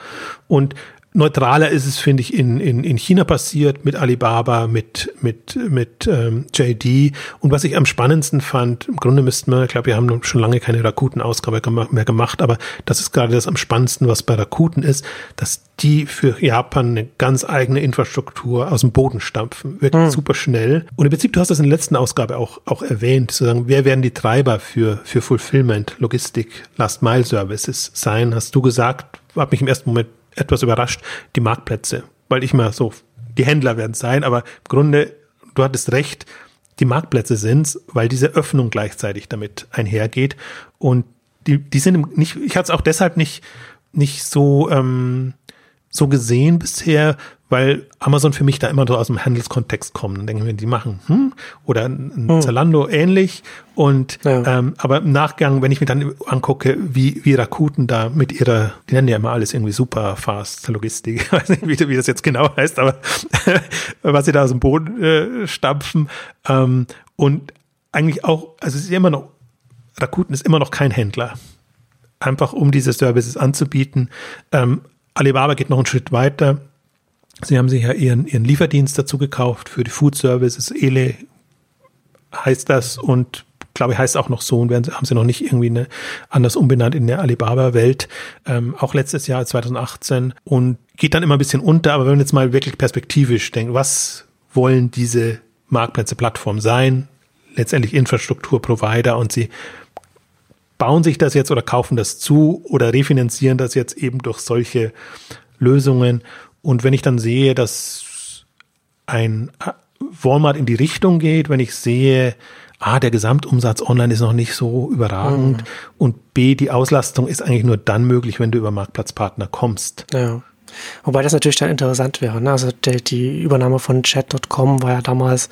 Und neutraler ist es, finde ich, in, in, in China passiert, mit Alibaba, mit, mit, mit ähm, JD. Und was ich am spannendsten fand, im Grunde müssten wir, ich glaube, wir haben schon lange keine Rakuten-Ausgabe mehr gemacht, aber das ist gerade das am spannendsten, was bei Rakuten ist, dass die für Japan eine ganz eigene Infrastruktur aus dem Boden stampfen. Wirklich mhm. super schnell. Und im Prinzip, du hast das in der letzten Ausgabe auch, auch erwähnt, zu sagen, wer werden die Treiber für, für Fulfillment, Logistik, Last-Mile-Services sein? Hast du gesagt, hat mich im ersten Moment etwas überrascht, die Marktplätze. Weil ich mal so, die Händler werden es sein, aber im Grunde, du hattest recht, die Marktplätze sind's, weil diese Öffnung gleichzeitig damit einhergeht. Und die, die sind nicht, ich hatte es auch deshalb nicht, nicht so, ähm, so gesehen bisher, weil Amazon für mich da immer so aus dem Handelskontext kommt. Dann denken wir, die machen, hm, oder ein hm. Zalando ähnlich. Und ja. ähm, aber im Nachgang, wenn ich mir dann angucke, wie, wie Rakuten da mit ihrer, die nennen ja immer alles irgendwie super fast Logistik, ich weiß nicht, wie, wie das jetzt genau heißt, aber was sie da aus dem Boden äh, stampfen. Ähm, und eigentlich auch, also es ist immer noch, Rakuten ist immer noch kein Händler. Einfach um diese Services anzubieten. Ähm, Alibaba geht noch einen Schritt weiter Sie haben sich ja ihren, ihren Lieferdienst dazu gekauft für die Food Services. Ele heißt das und glaube ich heißt auch noch so und werden, haben sie noch nicht irgendwie eine, anders umbenannt in der Alibaba-Welt. Ähm, auch letztes Jahr 2018 und geht dann immer ein bisschen unter. Aber wenn man jetzt mal wirklich perspektivisch denkt, was wollen diese Marktplätze, Plattformen sein? Letztendlich Infrastrukturprovider und sie bauen sich das jetzt oder kaufen das zu oder refinanzieren das jetzt eben durch solche Lösungen. Und wenn ich dann sehe, dass ein Walmart in die Richtung geht, wenn ich sehe, A, der Gesamtumsatz online ist noch nicht so überragend mhm. und B, die Auslastung ist eigentlich nur dann möglich, wenn du über Marktplatzpartner kommst. Ja. Wobei das natürlich dann interessant wäre. Ne? Also die, die Übernahme von Chat.com war ja damals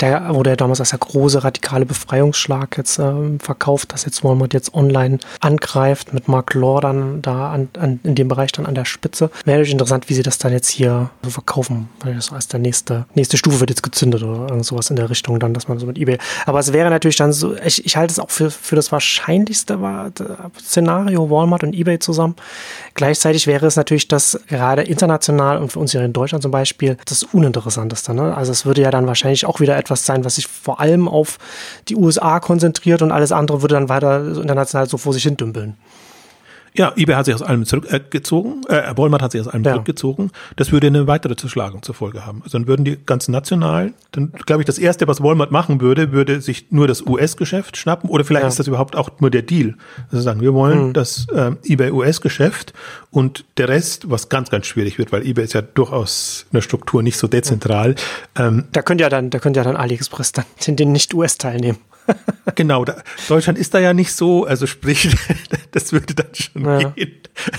der wurde ja damals als der große radikale Befreiungsschlag jetzt äh, verkauft, dass jetzt Walmart jetzt online angreift mit Mark Law dann da an, an, in dem Bereich dann an der Spitze. Wäre natürlich interessant, wie sie das dann jetzt hier so verkaufen, weil das als der nächste, nächste Stufe wird jetzt gezündet oder irgend sowas in der Richtung dann, dass man so mit eBay. Aber es wäre natürlich dann so, ich, ich halte es auch für, für das wahrscheinlichste Szenario, Walmart und eBay zusammen. Gleichzeitig wäre es natürlich das gerade international und für uns hier in Deutschland zum Beispiel das Uninteressanteste. Ne? Also es würde ja dann wahrscheinlich auch wieder etwas etwas sein, was sich vor allem auf die USA konzentriert und alles andere würde dann weiter international so vor sich hin dümpeln. Ja, eBay hat sich aus allem zurückgezogen, äh, äh, Walmart hat sich aus allem ja. zurückgezogen. Das würde eine weitere Zerschlagung zur Folge haben. Also dann würden die ganzen nationalen, dann glaube ich, das erste, was Walmart machen würde, würde sich nur das US-Geschäft schnappen oder vielleicht ja. ist das überhaupt auch nur der Deal. Also sagen, wir wollen mhm. das äh, eBay US-Geschäft und der Rest, was ganz, ganz schwierig wird, weil eBay ist ja durchaus in der Struktur nicht so dezentral. Ähm, da könnte ja dann, da könnte ja dann AliExpress dann den nicht US teilnehmen genau, da, Deutschland ist da ja nicht so, also sprich, das würde dann schon ja. gehen.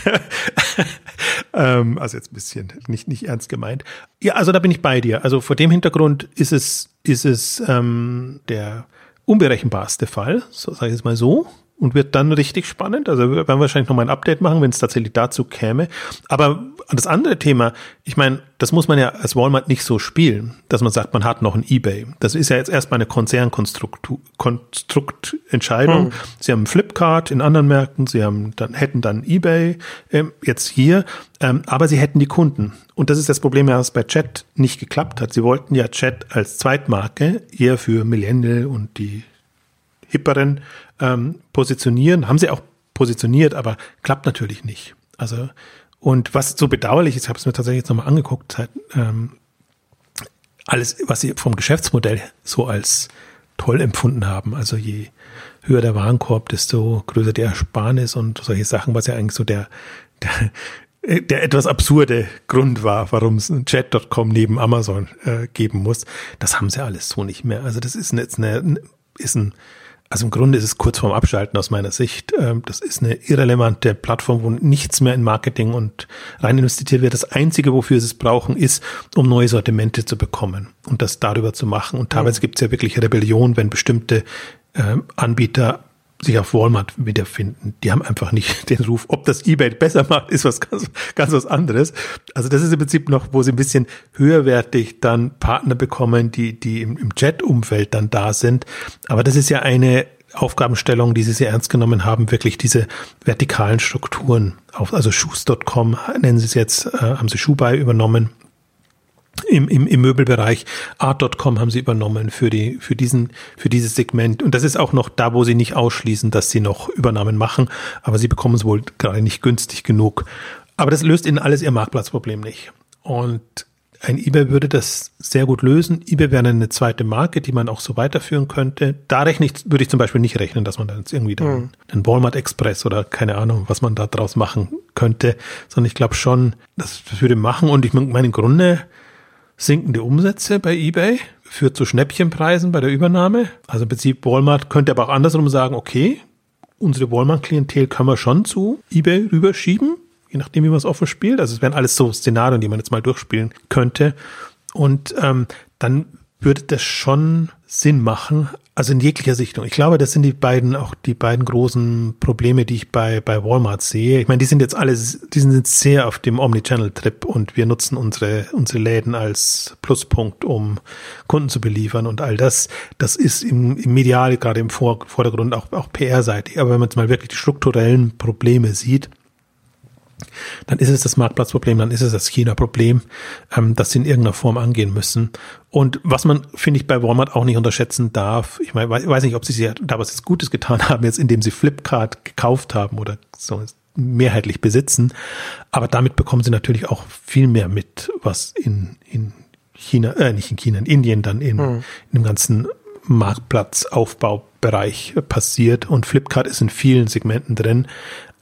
ähm, also jetzt ein bisschen nicht, nicht ernst gemeint. Ja, also da bin ich bei dir. Also vor dem Hintergrund ist es, ist es ähm, der unberechenbarste Fall, so sage ich es mal so und wird dann richtig spannend. Also wir werden wahrscheinlich nochmal ein Update machen, wenn es tatsächlich dazu käme. Aber das andere Thema, ich meine, das muss man ja als Walmart nicht so spielen, dass man sagt, man hat noch ein eBay. Das ist ja jetzt erstmal eine Konzernkonstruktentscheidung. Hm. Sie haben Flipkart in anderen Märkten, sie haben dann, hätten dann eBay ähm, jetzt hier, ähm, aber sie hätten die Kunden. Und das ist das Problem, was bei Chat nicht geklappt hat. Sie wollten ja Chat als Zweitmarke eher für Millennial und die hipperen ähm, positionieren. Haben sie auch positioniert, aber klappt natürlich nicht. Also, und was so bedauerlich ist, ich habe es mir tatsächlich jetzt nochmal angeguckt, halt, ähm, alles, was sie vom Geschäftsmodell so als toll empfunden haben. Also je höher der Warenkorb, desto größer die Ersparnis und solche Sachen, was ja eigentlich so der, der, der etwas absurde Grund war, warum es ein Chat.com neben Amazon äh, geben muss. Das haben sie alles so nicht mehr. Also das ist jetzt eine, ist ein also im Grunde ist es kurz vorm Abschalten aus meiner Sicht. Ähm, das ist eine irrelevante Plattform, wo nichts mehr in Marketing und rein investiert wird. Das Einzige, wofür sie es brauchen, ist, um neue Sortimente zu bekommen und das darüber zu machen. Und teilweise mhm. gibt es ja wirklich Rebellion, wenn bestimmte ähm, Anbieter sich auf Walmart wiederfinden. Die haben einfach nicht den Ruf. Ob das eBay besser macht, ist was ganz, ganz was anderes. Also das ist im Prinzip noch, wo sie ein bisschen höherwertig dann Partner bekommen, die, die im, im Chat-Umfeld dann da sind. Aber das ist ja eine Aufgabenstellung, die sie sehr ernst genommen haben, wirklich diese vertikalen Strukturen auf, also Shoes.com nennen sie es jetzt, äh, haben sie Schuhbei übernommen im, im, im Möbelbereich. Art.com haben sie übernommen für die, für diesen, für dieses Segment. Und das ist auch noch da, wo sie nicht ausschließen, dass sie noch Übernahmen machen. Aber sie bekommen es wohl gerade nicht günstig genug. Aber das löst ihnen alles ihr Marktplatzproblem nicht. Und ein eBay würde das sehr gut lösen. eBay wäre eine zweite Marke, die man auch so weiterführen könnte. Da rechne ich, würde ich zum Beispiel nicht rechnen, dass man dann jetzt irgendwie mhm. den Walmart Express oder keine Ahnung, was man da draus machen könnte, sondern ich glaube schon, das würde machen. Und ich meine, im Grunde, sinkende Umsätze bei eBay führt zu Schnäppchenpreisen bei der Übernahme. Also im Prinzip Walmart könnte aber auch andersrum sagen, okay, unsere Walmart-Klientel können wir schon zu eBay rüberschieben, je nachdem, wie man es offen spielt. Also es wären alles so Szenarien, die man jetzt mal durchspielen könnte. Und ähm, dann würde das schon Sinn machen, also in jeglicher Sichtung. Ich glaube, das sind die beiden, auch die beiden großen Probleme, die ich bei, bei Walmart sehe. Ich meine, die sind jetzt alle, die sind jetzt sehr auf dem Omnichannel-Trip und wir nutzen unsere, unsere Läden als Pluspunkt, um Kunden zu beliefern und all das. Das ist im, im Medial, gerade im Vordergrund auch, auch PR-seitig. Aber wenn man jetzt mal wirklich die strukturellen Probleme sieht, dann ist es das Marktplatzproblem, dann ist es das China-Problem, ähm, das sie in irgendeiner Form angehen müssen. Und was man, finde ich, bei Walmart auch nicht unterschätzen darf, ich meine, weiß nicht, ob sie da was Gutes getan haben, jetzt indem sie Flipkart gekauft haben oder so mehrheitlich besitzen, aber damit bekommen sie natürlich auch viel mehr mit, was in, in China, äh, nicht in China, in Indien dann in, mhm. in dem ganzen Marktplatzaufbaubereich passiert und Flipkart ist in vielen Segmenten drin.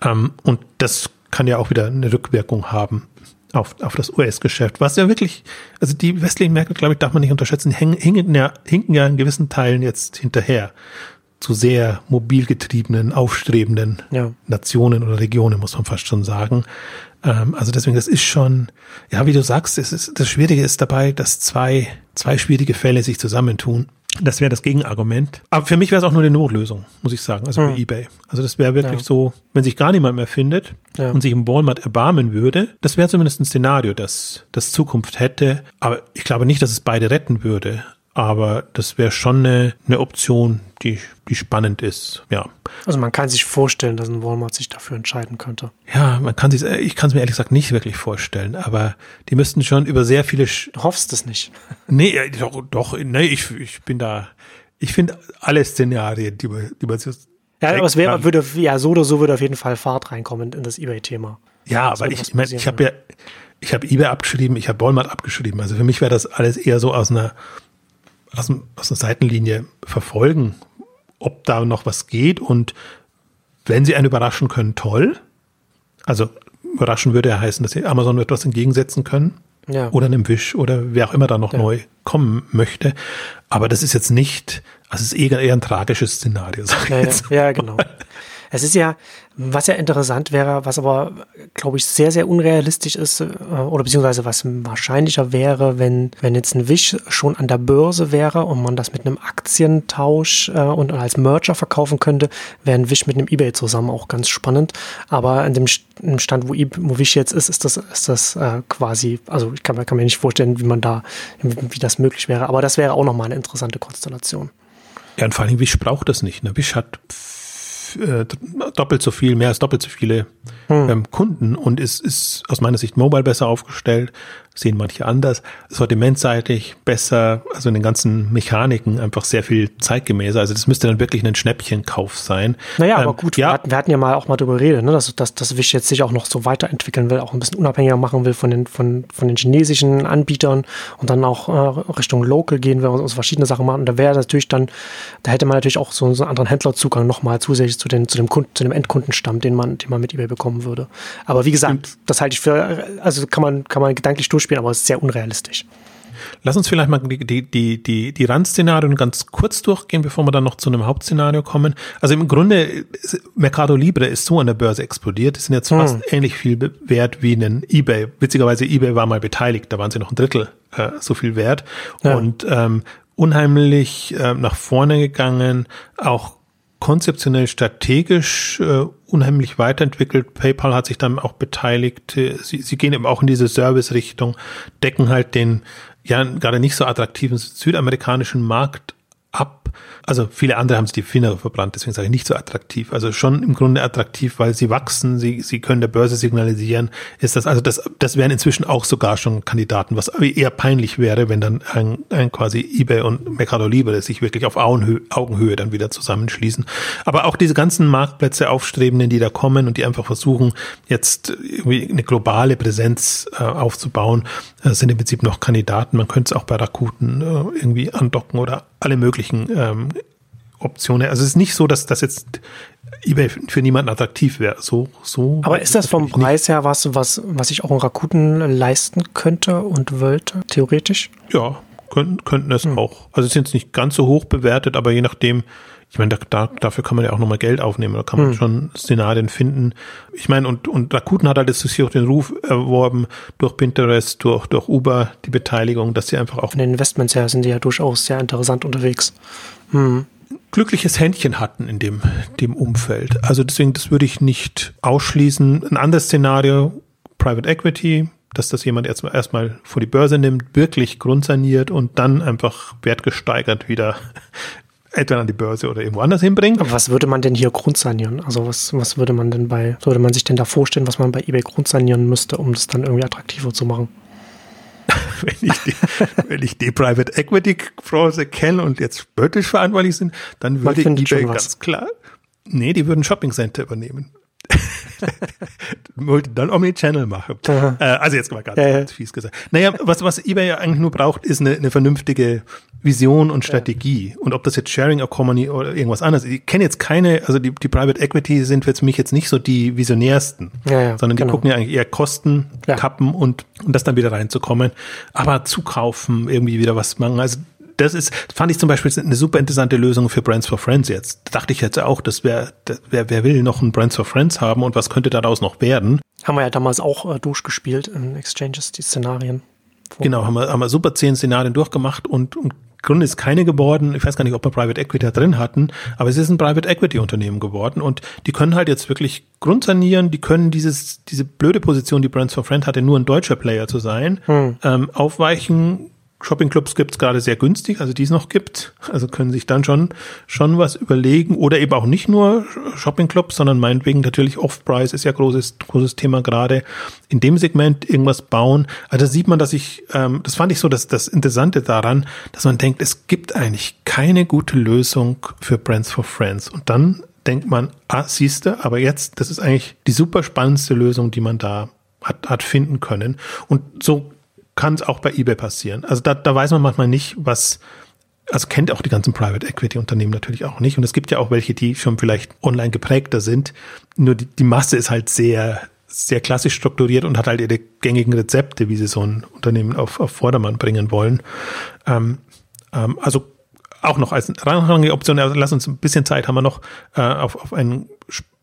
Ähm, und das kann ja auch wieder eine Rückwirkung haben auf, auf das US-Geschäft, was ja wirklich, also die westlichen Märkte, glaube ich, darf man nicht unterschätzen, hängen, hinken, ja, hinken ja in gewissen Teilen jetzt hinterher zu sehr mobil getriebenen, aufstrebenden ja. Nationen oder Regionen, muss man fast schon sagen. Ähm, also deswegen, das ist schon, ja, wie du sagst, es ist, das Schwierige ist dabei, dass zwei, zwei schwierige Fälle sich zusammentun das wäre das Gegenargument. Aber für mich wäre es auch nur eine Notlösung, muss ich sagen, also hm. für eBay. Also das wäre wirklich ja. so, wenn sich gar niemand mehr findet ja. und sich im Walmart erbarmen würde, das wäre zumindest ein Szenario, das, das Zukunft hätte. Aber ich glaube nicht, dass es beide retten würde. Aber das wäre schon eine, eine Option, die, die spannend ist, ja. Also man kann sich vorstellen, dass ein Walmart sich dafür entscheiden könnte. Ja, man kann sich, ich kann es mir ehrlich gesagt nicht wirklich vorstellen, aber die müssten schon über sehr viele. Sch du hoffst es nicht. Nee, doch, doch, nee, ich, ich bin da, ich finde alle Szenarien, die man, die man Ja, aber es wäre, würde, ja, so oder so würde auf jeden Fall Fahrt reinkommen in das Ebay-Thema. Ja, aber ich, ich meine, ich habe ja, ich habe eBay abgeschrieben, ich habe Walmart abgeschrieben. Also für mich wäre das alles eher so aus einer, aus, aus einer Seitenlinie verfolgen, ob da noch was geht und wenn sie einen überraschen können, toll. Also überraschen würde ja heißen, dass sie Amazon etwas entgegensetzen können. Ja. Oder einem Wish oder wer auch immer da noch ja. neu kommen möchte. Aber das ist jetzt nicht, also es ist eher, eher ein tragisches Szenario. Sag ja, ja, ja, genau. Es ist ja, was ja interessant wäre, was aber, glaube ich, sehr, sehr unrealistisch ist, äh, oder beziehungsweise was wahrscheinlicher wäre, wenn, wenn jetzt ein Wish schon an der Börse wäre und man das mit einem Aktientausch äh, und als Merger verkaufen könnte, wäre ein Wish mit einem Ebay zusammen auch ganz spannend. Aber an dem Stand, wo, wo Wish jetzt ist, ist das, ist das äh, quasi, also ich kann, kann mir nicht vorstellen, wie man da, wie das möglich wäre. Aber das wäre auch nochmal eine interessante Konstellation. Ja, und vor allem Wish braucht das nicht. Ne? Wish hat äh, doppelt so viel, mehr als doppelt so viele hm. ähm, Kunden und ist, ist aus meiner Sicht mobile besser aufgestellt, sehen manche anders, sortimentseitig besser, also in den ganzen Mechaniken einfach sehr viel zeitgemäßer. Also das müsste dann wirklich ein Schnäppchenkauf sein. Naja, ähm, aber gut, ja. wir, hatten, wir hatten ja mal auch mal darüber geredet, ne, dass, dass, dass Wish jetzt sich auch noch so weiterentwickeln will, auch ein bisschen unabhängiger machen will von den, von, von den chinesischen Anbietern und dann auch äh, Richtung Local gehen will und uns verschiedene Sachen machen. Und da wäre natürlich dann, da hätte man natürlich auch so, so einen anderen Händlerzugang nochmal zusätzlich zu, den, zu, dem Kunden, zu dem Endkundenstamm, den man, den man mit eBay bekommen würde. Aber wie gesagt, und, das halte ich für, also kann man, kann man gedanklich durchspielen spielen, aber es ist sehr unrealistisch. Lass uns vielleicht mal die, die, die, die Randszenarien ganz kurz durchgehen, bevor wir dann noch zu einem Hauptszenario kommen. Also im Grunde, Mercado Libre ist so an der Börse explodiert, die sind jetzt fast hm. ähnlich viel wert wie ein eBay. Witzigerweise, eBay war mal beteiligt, da waren sie noch ein Drittel äh, so viel wert. Ja. Und ähm, unheimlich äh, nach vorne gegangen, auch konzeptionell strategisch äh, unheimlich weiterentwickelt. PayPal hat sich dann auch beteiligt. Sie, sie gehen eben auch in diese Service-Richtung, decken halt den ja gerade nicht so attraktiven südamerikanischen Markt. Also viele andere haben sich die Finger verbrannt, deswegen sage ich nicht so attraktiv. Also schon im Grunde attraktiv, weil sie wachsen, sie, sie können der Börse signalisieren, ist das, also das, das wären inzwischen auch sogar schon Kandidaten, was eher peinlich wäre, wenn dann ein, ein quasi eBay und Mercado Libre sich wirklich auf Augenhöhe, dann wieder zusammenschließen. Aber auch diese ganzen Marktplätze aufstrebenden, die da kommen und die einfach versuchen, jetzt irgendwie eine globale Präsenz äh, aufzubauen, äh, sind im Prinzip noch Kandidaten. Man könnte es auch bei Rakuten äh, irgendwie andocken oder alle möglichen ähm, Optionen. Also es ist nicht so, dass das jetzt eBay für niemanden attraktiv wäre. So, so. Aber ist das vom Preis nicht. her was, was, was ich auch in Rakuten leisten könnte und wollte, theoretisch? Ja, könnten, könnten es hm. auch. Also es sind nicht ganz so hoch bewertet, aber je nachdem, ich meine, da, da, dafür kann man ja auch nochmal Geld aufnehmen, da kann man hm. schon Szenarien finden. Ich meine, und, und Rakuten hat halt jetzt hier auch den Ruf erworben durch Pinterest, durch, durch Uber, die Beteiligung, dass sie einfach auch. Von den Investments her sind die ja durchaus sehr interessant unterwegs. Hm glückliches Händchen hatten in dem, dem Umfeld. Also deswegen, das würde ich nicht ausschließen. Ein anderes Szenario, Private Equity, dass das jemand erstmal erstmal vor die Börse nimmt, wirklich grundsaniert und dann einfach wertgesteigert wieder entweder an die Börse oder irgendwo anders hinbringt. Aber was würde man denn hier grundsanieren? Also was, was würde man denn bei, würde man sich denn da vorstellen, was man bei eBay grundsanieren müsste, um das dann irgendwie attraktiver zu machen? wenn ich die, wenn ich die Private Equity Branche kenne und jetzt spöttisch verantwortlich sind, dann würde ich eBay ganz klar, nee, die würden Shopping Center übernehmen. dann Omnichannel machen. Äh, also jetzt mal ganz, ja, ganz fies gesagt. Naja, was, was eBay ja eigentlich nur braucht, ist eine, eine vernünftige Vision und Strategie. Und ob das jetzt Sharing Economy oder irgendwas anderes ist. Ich kenne jetzt keine, also die, die Private Equity sind für mich jetzt nicht so die visionärsten, ja, sondern die genau. gucken ja eigentlich eher Kosten, Kappen und, und das dann wieder reinzukommen. Aber zukaufen, irgendwie wieder was machen. Also das ist, fand ich zum Beispiel eine super interessante Lösung für Brands for Friends jetzt. Da dachte ich jetzt auch, das wäre, wer, wer will noch ein Brands for Friends haben und was könnte daraus noch werden? Haben wir ja damals auch äh, durchgespielt in Exchanges, die Szenarien. Genau, haben wir, haben wir super zehn Szenarien durchgemacht und, und Grund ist keine geworden. Ich weiß gar nicht, ob wir Private Equity da drin hatten, aber es ist ein Private Equity Unternehmen geworden und die können halt jetzt wirklich grundsanieren. Die können dieses, diese blöde Position, die Brands for Friend hatte, nur ein deutscher Player zu sein, hm. ähm, aufweichen, Shoppingclubs gibt es gerade sehr günstig, also die es noch gibt. Also können sich dann schon, schon was überlegen. Oder eben auch nicht nur Shoppingclubs, sondern meinetwegen natürlich Off-Price ist ja großes, großes Thema gerade. In dem Segment irgendwas bauen. Also da sieht man, dass ich, ähm, das fand ich so das, das Interessante daran, dass man denkt, es gibt eigentlich keine gute Lösung für Brands for Friends. Und dann denkt man, ah, siehste, aber jetzt, das ist eigentlich die super spannendste Lösung, die man da hat, hat finden können. Und so kann es auch bei eBay passieren. Also da, da weiß man manchmal nicht, was, also kennt auch die ganzen Private Equity Unternehmen natürlich auch nicht. Und es gibt ja auch welche, die schon vielleicht online geprägter sind. Nur die, die Masse ist halt sehr, sehr klassisch strukturiert und hat halt ihre gängigen Rezepte, wie sie so ein Unternehmen auf, auf Vordermann bringen wollen. Ähm, ähm, also auch noch als rangige Option, also lass uns ein bisschen Zeit haben wir noch, äh, auf, auf einen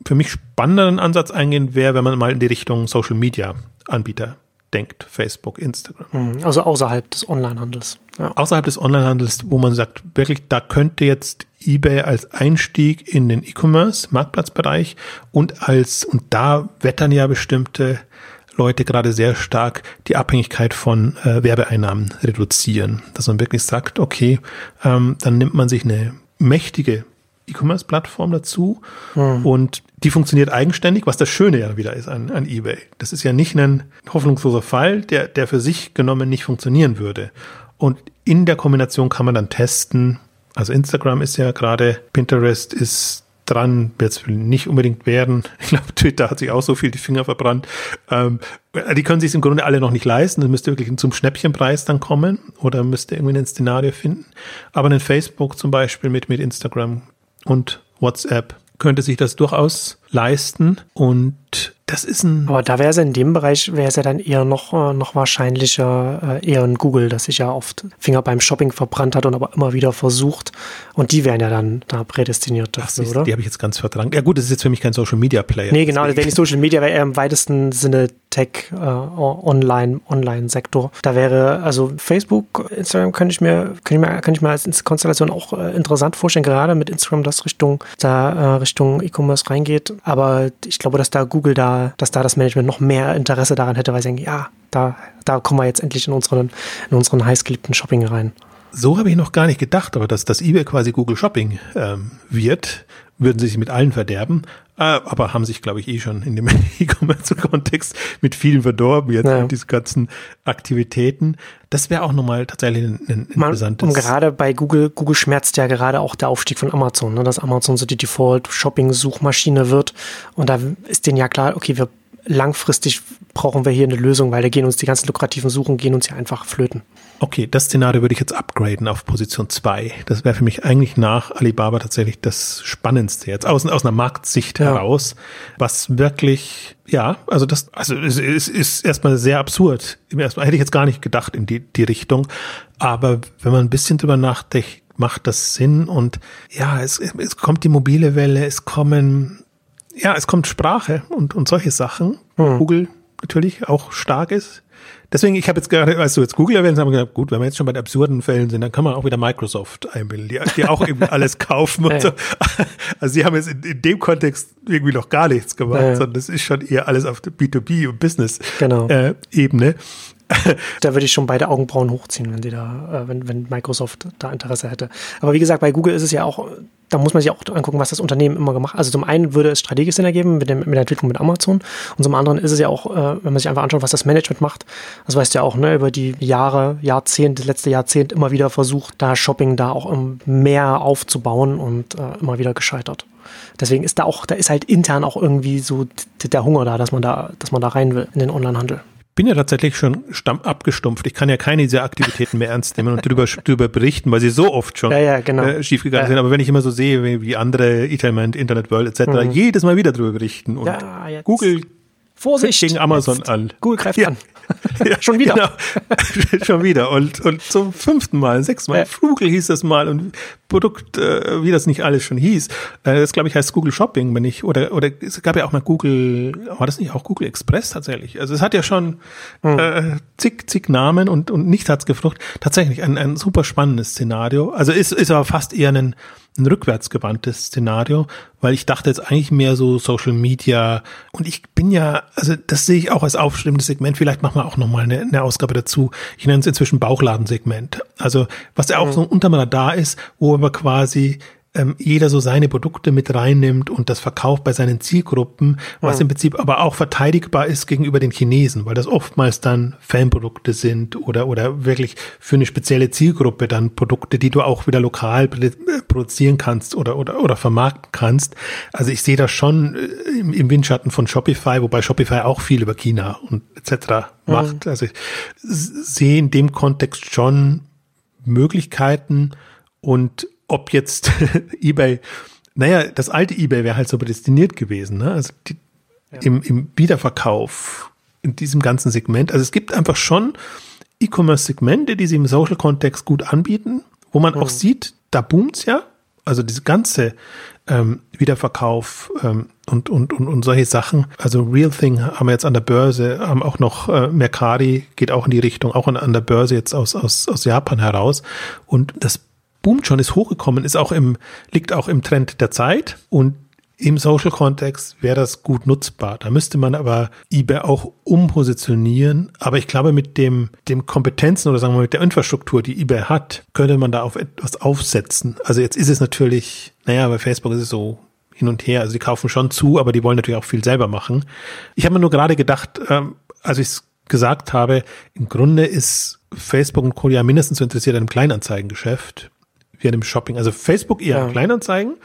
für mich spannenderen Ansatz eingehen, wäre, wenn man mal in die Richtung Social Media Anbieter denkt, Facebook, Instagram. Mhm. Also außerhalb des Onlinehandels. Ja. Außerhalb des Onlinehandels, wo man sagt, wirklich, da könnte jetzt eBay als Einstieg in den E-Commerce, Marktplatzbereich und als, und da wettern ja bestimmte Leute gerade sehr stark die Abhängigkeit von äh, Werbeeinnahmen reduzieren. Dass man wirklich sagt, okay, ähm, dann nimmt man sich eine mächtige E-Commerce-Plattform dazu mhm. und die funktioniert eigenständig, was das Schöne ja wieder ist an, an eBay. Das ist ja nicht ein hoffnungsloser Fall, der, der für sich genommen nicht funktionieren würde. Und in der Kombination kann man dann testen, also Instagram ist ja gerade, Pinterest ist dran, jetzt nicht unbedingt werden. Ich glaube, Twitter hat sich auch so viel die Finger verbrannt. Ähm, die können sich im Grunde alle noch nicht leisten. Das müsste wirklich zum Schnäppchenpreis dann kommen oder müsste irgendwie ein Szenario finden. Aber ein Facebook zum Beispiel mit, mit Instagram und WhatsApp könnte sich das durchaus leisten. Und das ist ein. Aber da wäre es in dem Bereich, wäre es ja dann eher noch, äh, noch wahrscheinlicher, äh, eher ein Google, das sich ja oft Finger beim Shopping verbrannt hat und aber immer wieder versucht. Und die wären ja dann da prädestiniert dafür, oder? Die habe ich jetzt ganz verdrängt. Ja gut, das ist jetzt für mich kein Social Media Player. Nee, genau, das wäre nicht Social Media, wäre eher im weitesten Sinne Tech, äh, Online, Online-Sektor. Da wäre, also Facebook, Instagram könnte ich mir, könnte ich mir, könnte ich mir als Konstellation auch äh, interessant vorstellen, gerade mit Instagram, das Richtung, da äh, Richtung E-Commerce reingeht. Aber ich glaube, dass da Google da dass da das Management noch mehr Interesse daran hätte, weil sie denken, ja, da, da kommen wir jetzt endlich in unseren, in unseren heißgeliebten Shopping rein. So habe ich noch gar nicht gedacht, aber dass das eBay quasi Google Shopping ähm, wird, würden sie sich mit allen verderben, äh, aber haben sich, glaube ich, eh schon in dem E-Commerce-Kontext mit vielen verdorben jetzt ja. mit diesen ganzen Aktivitäten. Das wäre auch nochmal tatsächlich ein, ein interessantes. Und gerade bei Google, Google schmerzt ja gerade auch der Aufstieg von Amazon, ne, dass Amazon so die Default-Shopping-Suchmaschine wird. Und da ist denen ja klar, okay, wir langfristig brauchen wir hier eine Lösung, weil da gehen uns die ganzen lukrativen Suchen, gehen uns ja einfach flöten. Okay, das Szenario würde ich jetzt upgraden auf Position 2. Das wäre für mich eigentlich nach Alibaba tatsächlich das Spannendste jetzt, aus, aus einer Marktsicht ja. heraus, was wirklich, ja, also das, also es ist, ist erstmal sehr absurd. Erstmal hätte ich jetzt gar nicht gedacht in die, die Richtung, aber wenn man ein bisschen drüber nachdenkt, macht das Sinn und ja, es, es kommt die mobile Welle, es kommen ja, es kommt Sprache und, und solche Sachen. Hm. Google natürlich auch stark ist. Deswegen, ich habe jetzt gerade, als du jetzt Google erwähnt haben wir gedacht, gut, wenn wir jetzt schon bei den absurden Fällen sind, dann kann man auch wieder Microsoft einbilden, die, die auch irgendwie alles kaufen und so. Also sie haben jetzt in, in, dem Kontext irgendwie noch gar nichts gemacht, ja, sondern das ist schon eher alles auf der B2B und Business-Ebene. Genau. Äh, da würde ich schon beide Augenbrauen hochziehen, wenn die da, äh, wenn, wenn Microsoft da Interesse hätte. Aber wie gesagt, bei Google ist es ja auch, da muss man sich auch angucken, was das Unternehmen immer gemacht hat. Also zum einen würde es strategisch Sinn ergeben mit, dem, mit der Entwicklung mit Amazon und zum anderen ist es ja auch, äh, wenn man sich einfach anschaut, was das Management macht, das weißt du ja auch, ne, über die Jahre, Jahrzehnte, das letzte Jahrzehnt immer wieder versucht, da Shopping da auch mehr aufzubauen und äh, immer wieder gescheitert. Deswegen ist da auch, da ist halt intern auch irgendwie so der Hunger da, dass man da, dass man da rein will in den Onlinehandel bin ja tatsächlich schon stamm abgestumpft. Ich kann ja keine dieser Aktivitäten mehr ernst nehmen und darüber, darüber berichten, weil sie so oft schon ja, ja, genau. äh, schiefgegangen ja. sind. Aber wenn ich immer so sehe, wie, andere Etalment, Internet World etc. Mhm. jedes Mal wieder darüber berichten und Google Vorsicht gegen Amazon an. Google greift an. Ja, schon wieder. Genau. schon wieder. Und, und zum fünften Mal, sechsmal. Ja. Google hieß das mal und Produkt, äh, wie das nicht alles schon hieß. Äh, das glaube ich heißt Google Shopping, wenn ich, oder, oder es gab ja auch mal Google, war das nicht auch Google Express tatsächlich? Also es hat ja schon hm. äh, zig, zig Namen und, und nichts hat's gefrucht. Tatsächlich ein, ein super spannendes Szenario. Also ist, ist aber fast eher ein, ein rückwärtsgewandtes Szenario, weil ich dachte jetzt eigentlich mehr so Social Media und ich bin ja, also das sehe ich auch als aufstrebendes Segment. Vielleicht machen wir auch nochmal eine, eine Ausgabe dazu. Ich nenne es inzwischen Bauchladen-Segment. Also was ja auch mhm. so unterm Radar ist, wo aber quasi ähm, jeder so seine Produkte mit reinnimmt und das verkauft bei seinen Zielgruppen, was mhm. im Prinzip aber auch verteidigbar ist gegenüber den Chinesen, weil das oftmals dann Fanprodukte sind oder, oder wirklich für eine spezielle Zielgruppe dann Produkte, die du auch wieder lokal produzieren kannst oder, oder, oder vermarkten kannst. Also ich sehe das schon äh, im, im Windschatten von Shopify, wobei Shopify auch viel über China und etc. macht. Mhm. Also ich sehe in dem Kontext schon Möglichkeiten und ob jetzt eBay, naja, das alte eBay wäre halt so prädestiniert gewesen, ne? Also die, ja. im, im Wiederverkauf, in diesem ganzen Segment. Also es gibt einfach schon E-Commerce-Segmente, die sie im Social-Kontext gut anbieten, wo man mhm. auch sieht, da boomt's ja. Also diese ganze ähm, Wiederverkauf ähm, und, und, und, und solche Sachen. Also Real Thing haben wir jetzt an der Börse, haben auch noch äh, Mercari geht auch in die Richtung, auch an, an der Börse jetzt aus, aus, aus Japan heraus. Und das boomt schon, ist hochgekommen, ist auch im, liegt auch im Trend der Zeit und im Social-Kontext wäre das gut nutzbar. Da müsste man aber eBay auch umpositionieren. Aber ich glaube, mit dem, dem Kompetenzen oder sagen wir mal mit der Infrastruktur, die eBay hat, könnte man da auf etwas aufsetzen. Also jetzt ist es natürlich, naja, bei Facebook ist es so hin und her. Also die kaufen schon zu, aber die wollen natürlich auch viel selber machen. Ich habe mir nur gerade gedacht, ähm, als ich es gesagt habe, im Grunde ist Facebook und Co. ja mindestens so interessiert an einem Kleinanzeigengeschäft an einem Shopping. Also Facebook eher ja. Kleinanzeigen,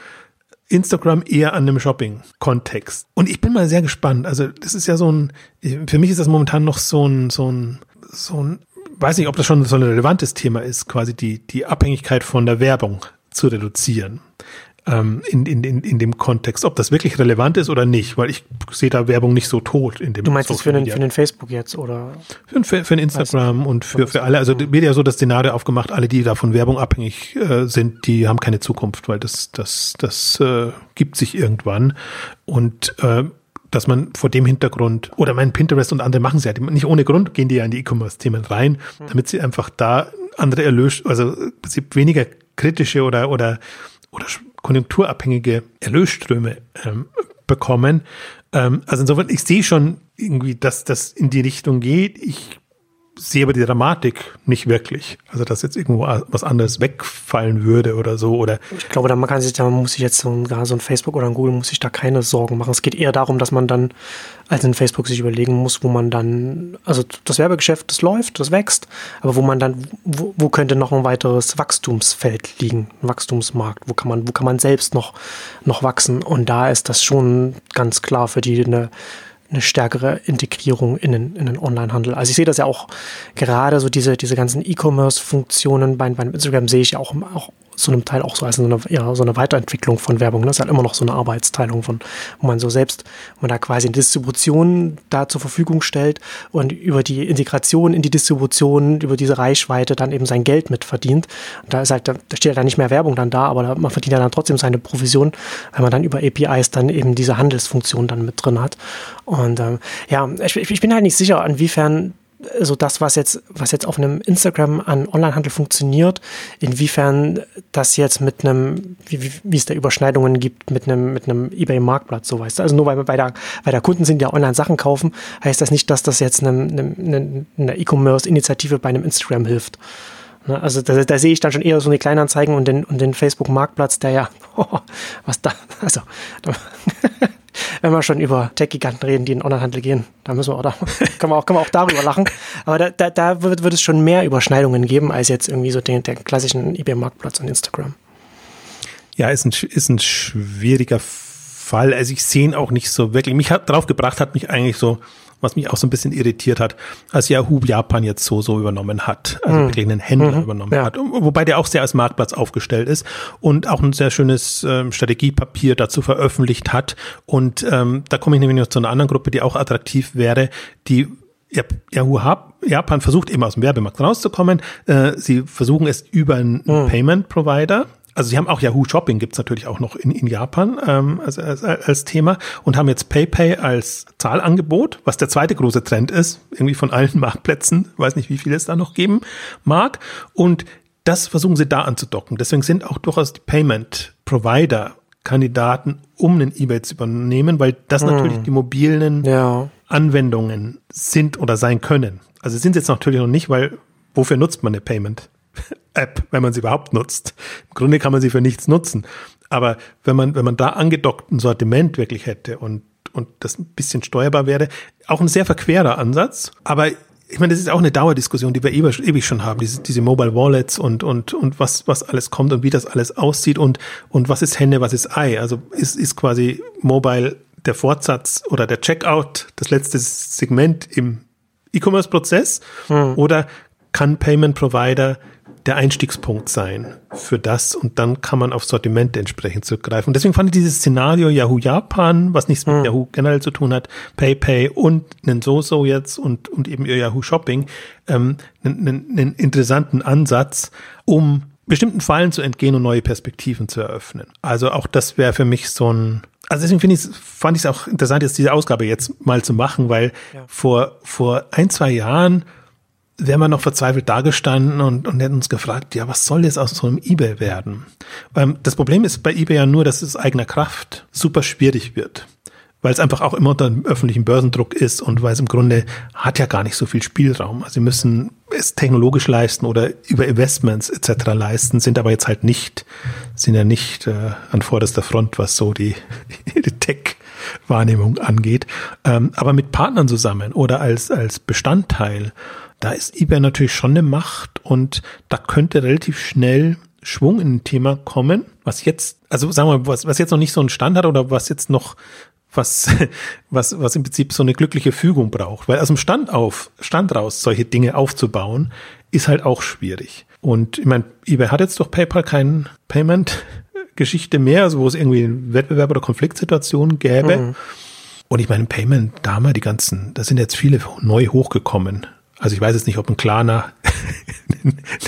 Instagram eher an einem Shopping-Kontext. Und ich bin mal sehr gespannt. Also das ist ja so ein, für mich ist das momentan noch so ein, so ein, so ein, weiß nicht, ob das schon so ein relevantes Thema ist, quasi die, die Abhängigkeit von der Werbung zu reduzieren ähm, in, in, in, in dem Kontext, ob das wirklich relevant ist oder nicht, weil ich sehe da Werbung nicht so tot in dem Du meinst das für den, für den Facebook jetzt oder? Für, für, für den Instagram und für, für alle. Also wird ja so das Szenario aufgemacht, alle, die da von Werbung abhängig äh, sind, die haben keine Zukunft, weil das, das, das äh, gibt sich irgendwann. Und äh, dass man vor dem Hintergrund, oder mein Pinterest und andere machen sie ja, nicht ohne Grund gehen die ja in die E-Commerce-Themen rein, hm. damit sie einfach da andere Erlös, also sie weniger kritische oder, oder, oder konjunkturabhängige Erlösströme ähm, bekommen. Ähm, also insofern, ich sehe schon irgendwie, dass das in die Richtung geht. Ich sehe aber die Dramatik nicht wirklich. Also, dass jetzt irgendwo was anderes wegfallen würde oder so. Oder ich glaube, da man kann sich, da muss sich jetzt so ein, so ein Facebook oder ein Google muss sich da keine Sorgen machen. Es geht eher darum, dass man dann als in Facebook sich überlegen muss, wo man dann, also das Werbegeschäft, das läuft, das wächst, aber wo man dann, wo, wo könnte noch ein weiteres Wachstumsfeld liegen, ein Wachstumsmarkt, wo kann man, wo kann man selbst noch, noch wachsen? Und da ist das schon ganz klar für die eine eine stärkere Integrierung in den, in den Onlinehandel. Also ich sehe das ja auch gerade so diese, diese ganzen E-Commerce-Funktionen bei, bei Instagram sehe ich ja auch, auch zu einem Teil auch so als eine, ja, so eine Weiterentwicklung von Werbung. Das ist halt immer noch so eine Arbeitsteilung von, wo man so selbst, wo man da quasi eine Distribution da zur Verfügung stellt und über die Integration in die Distribution, über diese Reichweite dann eben sein Geld mit verdient. Und da ist halt, da steht ja dann nicht mehr Werbung dann da, aber man verdient ja dann trotzdem seine Provision, weil man dann über APIs dann eben diese Handelsfunktion dann mit drin hat. Und ähm, ja, ich, ich bin halt nicht sicher, inwiefern so das, was jetzt, was jetzt auf einem Instagram an Onlinehandel funktioniert, inwiefern das jetzt mit einem, wie, wie es da Überschneidungen gibt mit einem, mit einem eBay-Marktplatz, so weißt du. Also nur weil, weil, da, weil da Kunden sind, die ja online Sachen kaufen, heißt das nicht, dass das jetzt einem, einem, einer E-Commerce-Initiative bei einem Instagram hilft. Ne, also da, da, sehe ich dann schon eher so eine Kleinanzeigen und den, und den Facebook-Marktplatz, der ja, oh, was da, also da, wenn wir schon über Tech-Giganten reden, die in Onlinehandel gehen, da müssen wir auch, können, wir auch, können wir auch darüber lachen. Aber da, da, da wird, wird, es schon mehr Überschneidungen geben, als jetzt irgendwie so den, der klassischen eBay-Marktplatz und Instagram. Ja, ist ein, ist ein schwieriger Fall. Also ich sehe ihn auch nicht so wirklich. Mich hat drauf gebracht, hat mich eigentlich so was mich auch so ein bisschen irritiert hat, als Yahoo Japan jetzt so so übernommen hat, also mhm. wirklich einen Händler mhm. übernommen ja. hat, wobei der auch sehr als Marktplatz aufgestellt ist und auch ein sehr schönes ähm, Strategiepapier dazu veröffentlicht hat und ähm, da komme ich nämlich noch zu einer anderen Gruppe, die auch attraktiv wäre, die Yahoo Japan versucht immer aus dem Werbemarkt rauszukommen. Äh, sie versuchen es über einen mhm. Payment Provider also sie haben auch Yahoo Shopping gibt's natürlich auch noch in, in Japan ähm, als, als, als Thema und haben jetzt PayPay als Zahlangebot, was der zweite große Trend ist, irgendwie von allen Marktplätzen, weiß nicht, wie viele es da noch geben mag. Und das versuchen sie da anzudocken. Deswegen sind auch durchaus die Payment Provider Kandidaten, um einen eBay zu übernehmen, weil das hm. natürlich die mobilen ja. Anwendungen sind oder sein können. Also sind sie jetzt natürlich noch nicht, weil wofür nutzt man eine Payment? App, wenn man sie überhaupt nutzt. Im Grunde kann man sie für nichts nutzen. Aber wenn man, wenn man da angedockt ein Sortiment wirklich hätte und, und das ein bisschen steuerbar wäre, auch ein sehr verquerer Ansatz. Aber ich meine, das ist auch eine Dauerdiskussion, die wir ewig schon haben, diese, diese Mobile Wallets und, und, und was, was alles kommt und wie das alles aussieht und, und was ist Hände, was ist Ei. Also ist, ist quasi Mobile der Fortsatz oder der Checkout das letzte Segment im E-Commerce-Prozess hm. oder kann Payment Provider der Einstiegspunkt sein für das und dann kann man auf Sortimente entsprechend zurückgreifen. Und deswegen fand ich dieses Szenario Yahoo Japan, was nichts mit mhm. Yahoo generell zu tun hat, PayPay und einen Soso jetzt und, und eben ihr Yahoo Shopping, ähm, einen, einen interessanten Ansatz, um bestimmten Fallen zu entgehen und neue Perspektiven zu eröffnen. Also auch das wäre für mich so ein also deswegen finde ich, fand ich es auch interessant, jetzt diese Ausgabe jetzt mal zu machen, weil ja. vor, vor ein, zwei Jahren wären wir noch verzweifelt dagestanden und, und hätten uns gefragt, ja, was soll jetzt aus so einem eBay werden? Ähm, das Problem ist bei eBay ja nur, dass es eigener Kraft super schwierig wird. Weil es einfach auch immer unter dem öffentlichen Börsendruck ist und weil es im Grunde hat ja gar nicht so viel Spielraum. Also sie müssen es technologisch leisten oder über Investments etc. leisten, sind aber jetzt halt nicht, sind ja nicht äh, an vorderster Front, was so die, die Tech-Wahrnehmung angeht. Ähm, aber mit Partnern zusammen oder als, als Bestandteil da ist eBay natürlich schon eine Macht und da könnte relativ schnell Schwung in ein Thema kommen, was jetzt, also sagen wir mal, was, was jetzt noch nicht so einen Stand hat oder was jetzt noch was, was, was im Prinzip so eine glückliche Fügung braucht. Weil aus dem Stand auf, Stand raus solche Dinge aufzubauen, ist halt auch schwierig. Und ich meine, eBay hat jetzt durch PayPal kein Payment-Geschichte mehr, also wo es irgendwie Wettbewerb oder Konfliktsituationen gäbe. Mhm. Und ich meine, Payment, da haben wir die ganzen, da sind jetzt viele neu hochgekommen. Also ich weiß jetzt nicht, ob ein Klarner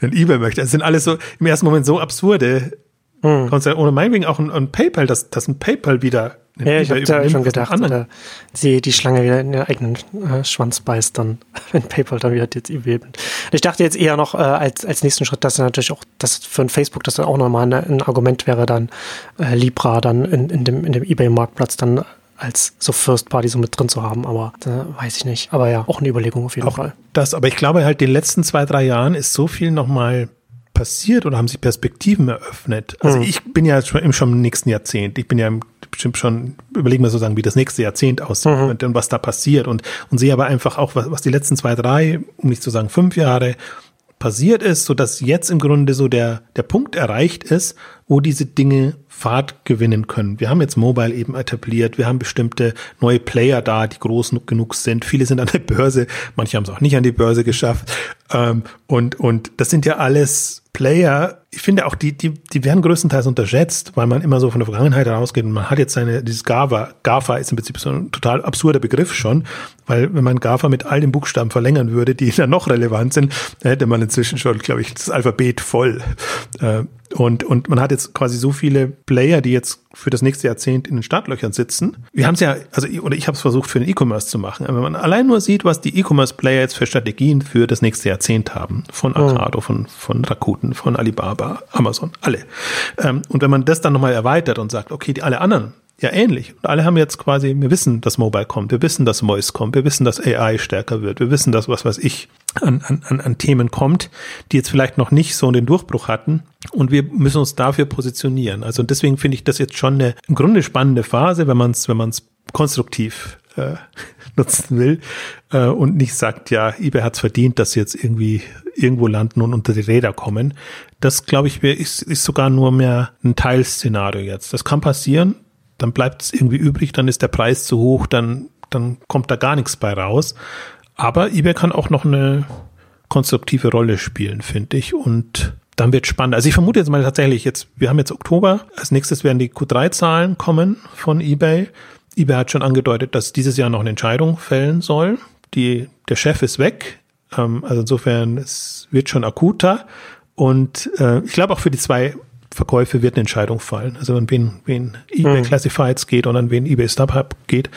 ein eBay möchte. Das sind alles so im ersten Moment so absurde hm. Konzerte. Ohne meinetwegen auch ein, ein PayPal, dass, dass ein PayPal wieder ja, ich habe da schon gedacht, oder sie die Schlange wieder in den eigenen äh, Schwanz beißt, dann, wenn PayPal dann wieder jetzt eBay nimmt. Ich dachte jetzt eher noch äh, als, als nächsten Schritt, dass natürlich auch, dass für ein Facebook das dann auch nochmal ein, ein Argument wäre, dann äh, Libra dann in, in dem, in dem eBay-Marktplatz dann als so First Party so mit drin zu haben, aber da weiß ich nicht. Aber ja, auch eine Überlegung auf jeden auch Fall. Das, aber ich glaube halt, in den letzten zwei, drei Jahren ist so viel nochmal passiert oder haben sich Perspektiven eröffnet. Also mhm. ich bin ja schon, schon im nächsten Jahrzehnt. Ich bin ja bestimmt schon, überlegen wir sozusagen, wie das nächste Jahrzehnt aussieht mhm. und, und, was da passiert und, und sehe aber einfach auch, was, was die letzten zwei, drei, um nicht zu sagen fünf Jahre passiert ist, so dass jetzt im Grunde so der, der Punkt erreicht ist, wo diese Dinge Fahrt gewinnen können. Wir haben jetzt Mobile eben etabliert, wir haben bestimmte neue Player da, die groß genug sind. Viele sind an der Börse, manche haben es auch nicht an die Börse geschafft. Ähm, und, und das sind ja alles Player, ich finde auch, die, die, die werden größtenteils unterschätzt, weil man immer so von der Vergangenheit herausgeht und man hat jetzt seine, dieses GAFA, GAFA ist im Prinzip so ein total absurder Begriff schon, weil wenn man GAFA mit all den Buchstaben verlängern würde, die dann noch relevant sind, hätte man inzwischen schon, glaube ich, das Alphabet voll. Und, und man hat jetzt quasi so viele Player, die jetzt für das nächste Jahrzehnt in den Startlöchern sitzen. Wir haben es ja, also oder ich habe es versucht für den E-Commerce zu machen. Aber wenn man allein nur sieht, was die E-Commerce-Player jetzt für Strategien für das nächste Jahrzehnt haben, von Arcado, von, von Rakuten, von Alibaba, Amazon, alle. Ähm, und wenn man das dann nochmal erweitert und sagt, okay, die alle anderen ja ähnlich. Und alle haben jetzt quasi, wir wissen, dass Mobile kommt, wir wissen, dass Voice kommt, wir wissen, dass AI stärker wird, wir wissen, dass was weiß ich an, an, an Themen kommt, die jetzt vielleicht noch nicht so den Durchbruch hatten. Und wir müssen uns dafür positionieren. Also deswegen finde ich das jetzt schon eine im Grunde spannende Phase, wenn man es wenn man es konstruktiv äh, nutzen will äh, und nicht sagt, ja, eBay hat es verdient, dass sie jetzt irgendwie irgendwo landen und unter die Räder kommen. Das, glaube ich, ist, ist sogar nur mehr ein Teilszenario jetzt. Das kann passieren, dann bleibt es irgendwie übrig, dann ist der Preis zu hoch, dann, dann kommt da gar nichts bei raus. Aber eBay kann auch noch eine konstruktive Rolle spielen, finde ich. Und dann wird spannend. Also ich vermute jetzt mal tatsächlich jetzt, wir haben jetzt Oktober, als nächstes werden die Q3-Zahlen kommen von eBay. eBay hat schon angedeutet, dass dieses Jahr noch eine Entscheidung fällen soll. Die, der Chef ist weg. Ähm, also insofern, es wird schon akuter. Und äh, ich glaube auch für die zwei Verkäufe wird eine Entscheidung fallen. Also an wen, wen eBay mhm. Classifieds geht und an wen eBay StubHub geht.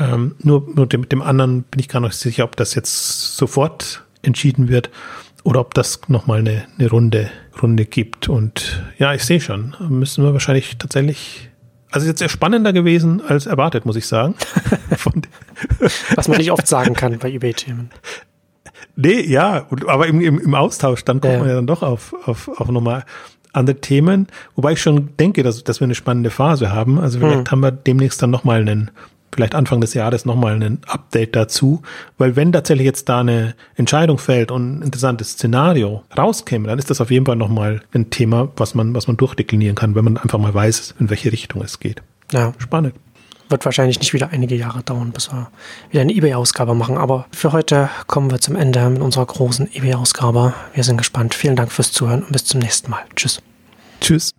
Ähm, nur nur dem, mit dem anderen bin ich gar nicht sicher, ob das jetzt sofort entschieden wird oder ob das nochmal eine, eine Runde, Runde gibt. Und ja, ich sehe schon, müssen wir wahrscheinlich tatsächlich also jetzt sehr spannender gewesen als erwartet, muss ich sagen. Was man nicht oft sagen kann bei eBay-Themen. Nee, ja, aber im, im, im Austausch, dann kommt ja. man ja dann doch auf, auf, auf nochmal andere Themen, wobei ich schon denke, dass, dass wir eine spannende Phase haben. Also vielleicht hm. haben wir demnächst dann nochmal einen, vielleicht Anfang des Jahres nochmal ein Update dazu, weil wenn tatsächlich jetzt da eine Entscheidung fällt und ein interessantes Szenario rauskäme, dann ist das auf jeden Fall nochmal ein Thema, was man, was man durchdeklinieren kann, wenn man einfach mal weiß, in welche Richtung es geht. Ja. Spannend wird wahrscheinlich nicht wieder einige Jahre dauern, bis wir wieder eine eBay-Ausgabe machen. Aber für heute kommen wir zum Ende mit unserer großen eBay-Ausgabe. Wir sind gespannt. Vielen Dank fürs Zuhören und bis zum nächsten Mal. Tschüss. Tschüss.